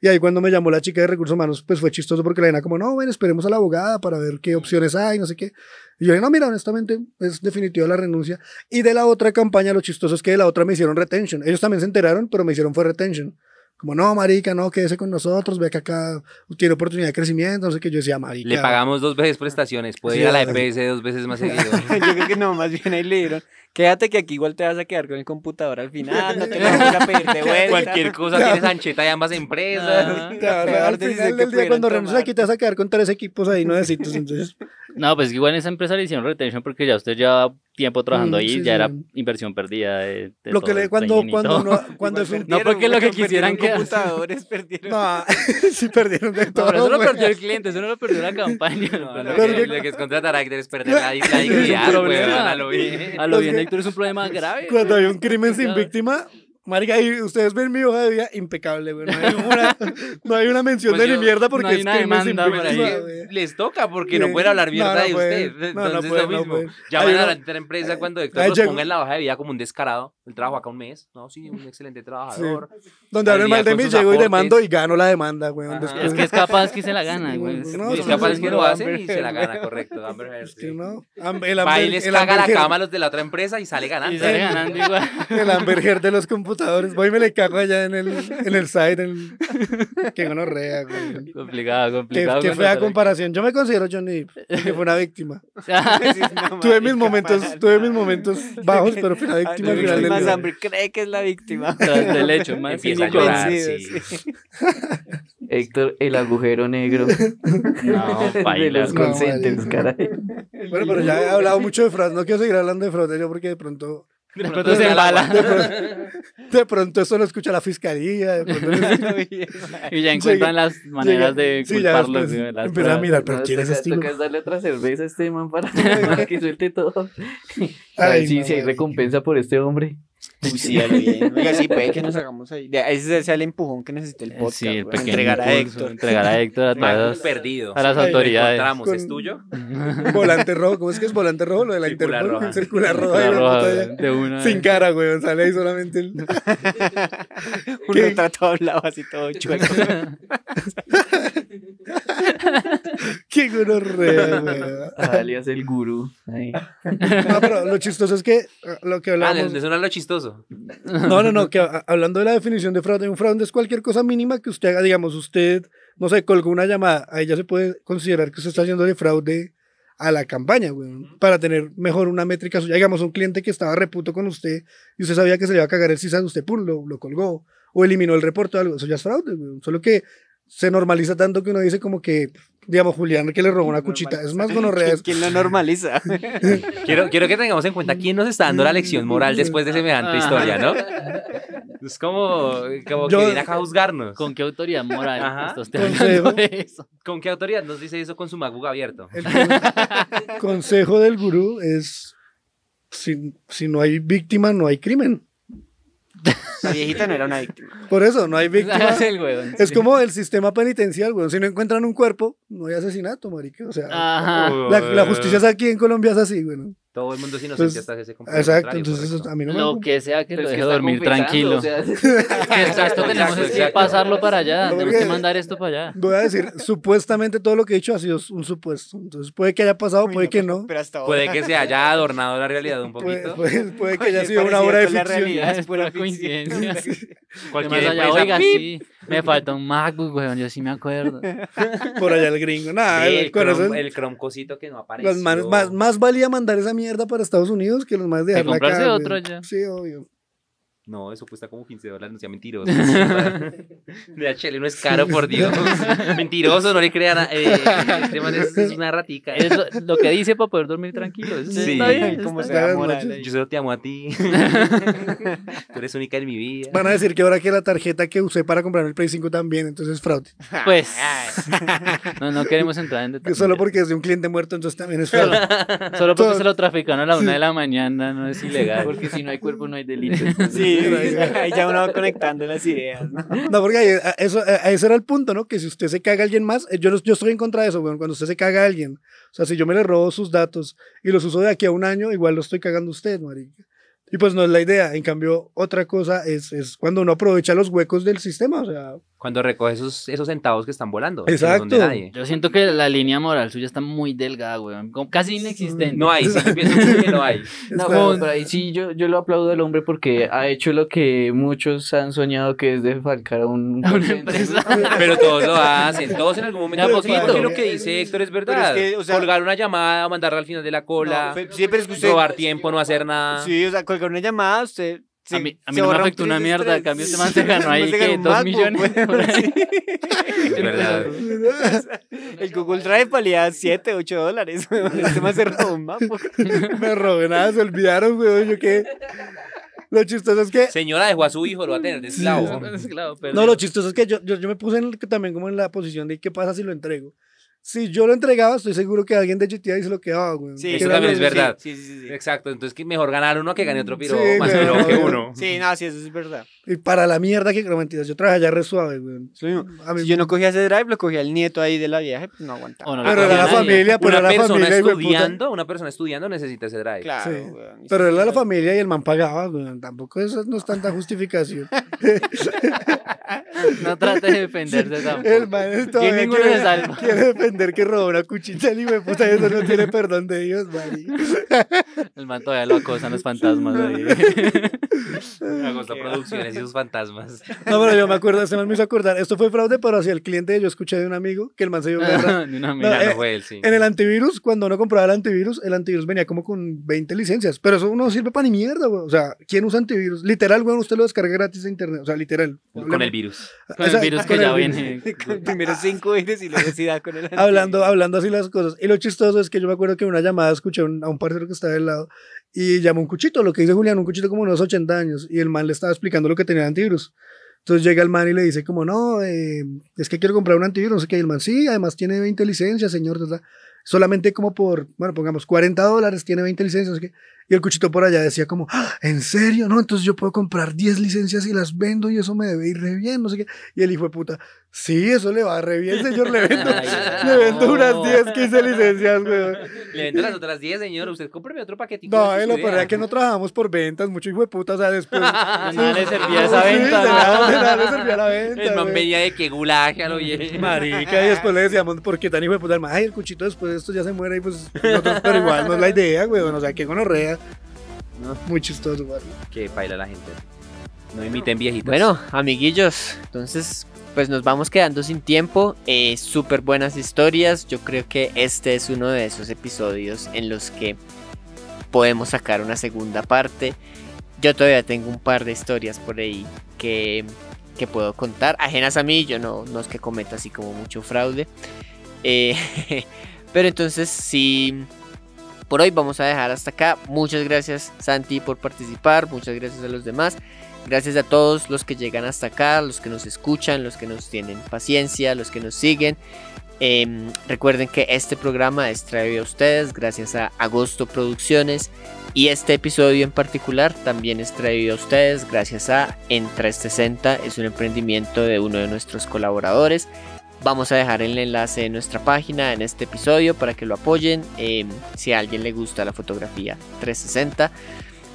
Y ahí cuando me llamó la chica de recursos humanos, pues fue chistoso porque la nena como, no, ven, esperemos a la abogada para ver qué opciones hay, no sé qué. Y yo dije, no, mira, honestamente es definitiva la renuncia. Y de la otra campaña, lo chistoso es que de la otra me hicieron retention. Ellos también se enteraron, pero me hicieron fue retention. Como, no, marica, no, quédese con nosotros, ve que acá tiene oportunidad de crecimiento, no sé qué. Yo decía, marica. Le pagamos dos veces prestaciones, puede Sí, ir a la. EPS dos veces más *laughs* seguido. *laughs* Yo creo que no, más bien ahí le dieron. Quédate que aquí igual te vas a quedar con el computador al final, no te vamos a pedir de vuelta. Cualquier cosa *laughs* tienes ancheta de ambas empresas. Ah, Claro, al final que del día, cuando renuncies aquí, te vas a quedar con tres equipos ahí nuevecitos. Entonces, No, pues igual en esa empresa le hicieron retention porque ya usted lleva tiempo trabajando Mm, ahí, sí, ya sí. era inversión perdida de, de Lo que le cuando, cuando, no, cuando es un... No, porque lo que quisieran que- computadores *laughs* perdieron. No, *laughs* sí perdieron de No, todo. pero eso lo perdió el cliente, eso no lo perdió la campaña. lo No, lo, que, que- lo que es contratar a Héctor *laughs* es perder la, dignidad, weón, a lo bien. A lo bien, Héctor, es un problema grave. Cuando hay un crimen sin víctima, marica, ahí ustedes ven mi hoja de vida impecable, güey. No hay *laughs* una, no hay una mención Pues de yo- mierda porque no hay es una sin demanda por ahí. Les toca porque no Sí. pueden hablar No, mierda no de pueden. usted. No, no Entonces pueden, lo no mismo. Llaman a una- la otra empresa cuando Héctor Ahí los llegó- ponga en la hoja de vida como un descarado. Él trabajó acá un mes. No, sí, un *laughs* excelente trabajador. Donde Al hablen mal de mí, llego y aportes. demando y gano la demanda, güey. Es que es capaz que se la *laughs* gana, Sí, güey. no, y es capaz que lo hacen y se la gana, correcto. Amber Heard, que sí. no. El y Amber- les el caga la cama a los de la otra empresa y sale ganando. Y sale ganando igual. El Amber de los computadores. Voy y me le cago allá en el, en el site. En el... Qué gonorrea, güey. Complicado, Qué, complicado. qué con fea la- comparación. Yo me considero Johnny Depp, que fue una víctima. *laughs* Tuve mis momentos, tuve mis momentos bajos, pero fui la Ah, víctima al final día. Samber cree que es la víctima. *laughs* Tras del hecho, más Empieza a llorar, Vencido, sí. *laughs* Héctor, el agujero negro No, los No, marica. caray. Bueno, pero ya he hablado mucho de fraude. No quiero seguir hablando de fraude yo porque de pronto, De pronto se embala. de pronto, de pronto eso lo escucha la fiscalía. De pronto no- *laughs* *laughs* Y ya encuentran las maneras de Sí, ya culparlos. güey, las empiezan a mirar, pero ¿quién es este? toca darle otra cerveza a este man para, *laughs* para que suelte todo. A Ay, ver si, no, si hay recompensa por este hombre. Uy, sí, bien. Oiga, sí, puede que *laughs* nos hagamos ahí. Ese es el empujón que necesita el podcast. Sí, el entregar a Héctor. Entregar a Héctor a *laughs* todas perdido. a las autoridades. Encontramos, ¿es tuyo? *laughs* Volante rojo, ¿cómo es que es volante rojo? Lo de la Circular Interpol. roja. Circular roja. De una. Sin cara, güey. Sale ahí solamente el. Un retrato hablado así todo chueco. *laughs* Qué gonorrea, *laughs* güey. Alias el gurú. Ahí. *laughs* No, pero lo chistoso es que eh, lo que Ah, hablábamos. le suena lo chistoso. No, no, no, que a- hablando de la definición de fraude, un fraude es cualquier cosa mínima que usted haga, digamos, usted, no sé, colgó una llamada, ahí ya se puede considerar que usted está haciendo de fraude a la campaña, güey, para tener mejor una métrica suya. Digamos, un cliente que estaba reputo con usted y usted sabía que se le iba a cagar el CISA, usted, pum, lo, lo colgó o eliminó el reporte o algo, eso ya es fraude, güey. Solo que se normaliza tanto que uno dice como que, digamos, Julián que le robó una cuchita, es más *laughs* gonorrea. es- ¿Quién lo normaliza? *laughs* Quiero, quiero que tengamos en cuenta quién nos está dando la lección moral después de semejante historia, ¿no? *laughs* Es como, como Yo- que viene acá a juzgarnos. ¿Con qué autoridad moral Ajá. está usted Consejo. hablando de eso? ¿Con qué autoridad nos dice eso con su maguga abierto? El con- consejo del gurú es, si, si no hay víctima, no hay crimen. La viejita no era una víctima. Por eso, no hay víctima. *laughs* Es el huevón. Es sí. como el sistema penitencial, güey. Si no encuentran un cuerpo, no hay asesinato, marica. O sea, Ajá. la, la justicia es aquí en Colombia es así, güey. Todo el mundo es inocente Pues, hasta ese completo Exacto, contrario, entonces correcto. a mí no me... Lo que sea que Pero lo que deje dormir tranquilo. o sea, Que tenemos exacto, que exacto. pasarlo para allá. No, Tenemos que mandar esto para allá. Voy a decir, supuestamente todo lo que he dicho ha sido un supuesto. Entonces puede que haya pasado, puede que no. Pero hasta ahora. Puede que se haya adornado la realidad un poquito. puede- puede que haya sido una obra de con la ficción. realidad. Es *laughs* pura coincidencia. *laughs* Cualquier allá, empresa, oigan, ¡pip! sí, me falta un MacBook, weón, yo sí me acuerdo. *laughs* Por allá el gringo. Nada, Sí, el, el, crom, cromcosito que no apareció. los manes- más, más valía mandar esa mierda para Estados Unidos que los más de dejarla acá, otro ya. Sí, obvio. No, eso cuesta como 15 dólares, no sea mentiroso. *laughs* DHL no es caro, por *laughs* Dios. Mentiroso, no le crean. a- Eh, este es, es una ratica. Es lo, lo que dice para poder dormir tranquilo. eso Sí. Está bien. *laughs* ¿Cómo está moral? Yo solo te amo a ti. Tú eres única en mi vida. Van a decir que ahora que la tarjeta que usé para comprar el Play 5 también, entonces es fraude. Pues, no, no queremos entrar en detalles. solo porque es de un cliente muerto, entonces también es fraude. Solo porque todo- se lo traficaron a la una de la mañana, no es ilegal. Porque si no hay cuerpo, no hay delito. Sí, *laughs* ahí ya uno va conectando las ideas. ¿no? *laughs* No, porque eso, ese era el punto, ¿no? Que si usted se caga a alguien más, eh, yo, yo estoy en contra de eso, weón, cuando usted se caga a alguien. O sea, si yo me le robo sus datos y los uso de aquí a un año, igual lo estoy cagando a usted, marica. Y pues no es la idea. En cambio, otra cosa es, es cuando uno aprovecha los huecos del sistema, o sea, Cuando recoge esos, esos centavos que están volando. que no Exacto. nadie. Yo siento que la línea moral suya está muy delgada, weón. como Casi inexistente. No hay, sí, yo pienso que no hay. *laughs* No, Está- pero, pero ahí *laughs* sí yo, yo lo aplaudo al hombre porque ha hecho lo que muchos han soñado que es defalcar a un *laughs* A una empresa. Pero todos lo hacen, todos en algún momento. Hacen, poquito. porque lo que dice Héctor es verdad. Pero es que, o sea- Colgar una llamada, mandarla al final de la cola, No, sí, pero es que usted- robar tiempo, no hacer nada. Sí, o sea, colgar una llamada, usted A mí, a mí no me un afectó una mierda. Cambio, este man se ganó ahí Se ganó que *laughs* dos millones. por ahí. *laughs* Es verdad. *laughs* El Google Drive valía 7, 8 dólares. Este man se robó un MacBook. Me robé nada, se olvidaron, weón. Yo qué. Lo chistoso es que. Señora dejó a su hijo, lo va a tener de esclavo. No, lo chistoso es que yo, yo, yo me puse en el- también como en la posición de qué pasa si lo entrego. Si yo lo entregaba, estoy seguro que alguien de GTA se lo quedaba, güey. Sí, eso también es verdad. Sí, sí, sí. sí. Exacto, entonces que mejor ganar uno que gane otro piro Sí, más piro que no. uno. *laughs* Sí, no, sí, eso es verdad. Y para la mierda que, no mentiras, yo trabajé allá re suave, güey. A mí- Si yo no cogía ese drive, lo cogía el nieto ahí de la vieja, pues no aguantaba. No, Pero era la nadie. familia, pero Una era la persona familia, estudiando, una persona estudiando necesita ese drive. Claro, Sí. weón. Y Pero era la familia y el man pagaba, güey. Tampoco eso no es tanta justificación. *laughs* No trate de defenderse tampoco. El man es todavía quiere, se salva. quiere defender que robó una cuchilla y me puta, eso no tiene perdón de Dios, Mari. El man todavía lo acosan los fantasmas ahí. Agosto Producciones y sus fantasmas. No, pero yo me acuerdo, este man me hizo acordar. Esto fue fraude, pero hacia el cliente yo escuché de un amigo que el man se dio *laughs* una No, mierda. eh, no fue él, sí. En el antivirus, cuando uno compraba el antivirus, el antivirus venía como con 20 licencias. Pero eso no sirve para ni mierda, güey. O sea, ¿quién usa antivirus? Literal, güey, usted lo descarga gratis de internet. O sea, literal. Con el virus. Con el Esa- virus que con ya el virus. viene. *laughs* Con primero cinco virus y luego sí da con el hablando, hablando así las cosas. Y lo chistoso es que yo me acuerdo que en una llamada escuché a un, a un parcero que estaba del lado y llamó un cuchito, lo que dice Julián, un cuchito como unos 80 años. Y el man le estaba explicando lo que tenía de antivirus. Entonces llega el man y le dice como, no, eh, es que quiero comprar un antivirus, no sé qué. Y el man, sí, además tiene 20 licencias, señor. Solamente como por, bueno, pongamos 40 dólares, tiene 20 licencias, no sé qué. Y el cuchito por allá decía como, "Ah, ¿en serio? No, entonces yo puedo comprar 10 licencias y las vendo y eso me debe ir re bien, no sé qué. Y el hijo de puta, sí, eso le va re bien, señor, le vendo, *laughs* Ay, le vendo no. unas 10, 15 licencias, weón. Le vendo las otras 10, señor. Usted cómpreme otro paquetito. No, eh, lo peor es que no trabajamos por ventas, mucho hijo de puta, o sea, después. *laughs* De nada le servía esa sí, venta, de nada, ¿no? de nada le servía la venta. El man güey. venía de que gulaje a lo bien. *laughs* Marica, y después le decíamos, ¿por qué tan hijo de puta? Ay, el cuchito después de esto ya se muere y pues nosotros, pero igual no es la idea, güey, o sea, que gonorrea. Muy chistoso. Que baila la gente. No imiten viejitos. Bueno, amiguillos, entonces pues nos vamos quedando sin tiempo. Eh, Súper buenas historias. Yo creo que este es uno de esos episodios en los que podemos sacar una segunda parte. Yo todavía tengo un par de historias por ahí que, que puedo contar. Ajenas a mí, yo no, no es que cometa así como mucho fraude. Eh, *laughs* pero entonces sí, por hoy vamos a dejar hasta acá. Muchas gracias Santi por participar. Muchas gracias a los demás. Gracias a todos los que llegan hasta acá, los que nos escuchan, los que nos tienen paciencia, los que nos siguen. Em, recuerden que este programa es traído a ustedes gracias a Agosto Producciones y este episodio en particular también es traído a ustedes gracias a En 360, es un emprendimiento de uno de nuestros colaboradores. Vamos a dejar el enlace en nuestra página en este episodio para que lo apoyen em, si a alguien le gusta la fotografía 360.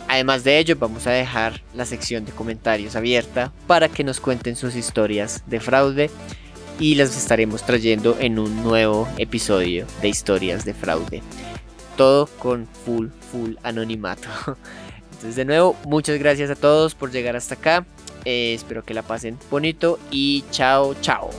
Además de ello, vamos a dejar la sección de comentarios abierta para que nos cuenten sus historias de fraude y las estaremos trayendo en un nuevo episodio de historias de fraude. Todo con full, full anonimato. *laughs* Entonces de nuevo, muchas gracias a todos por llegar hasta acá. Eh, espero que la pasen bonito y chao, chao.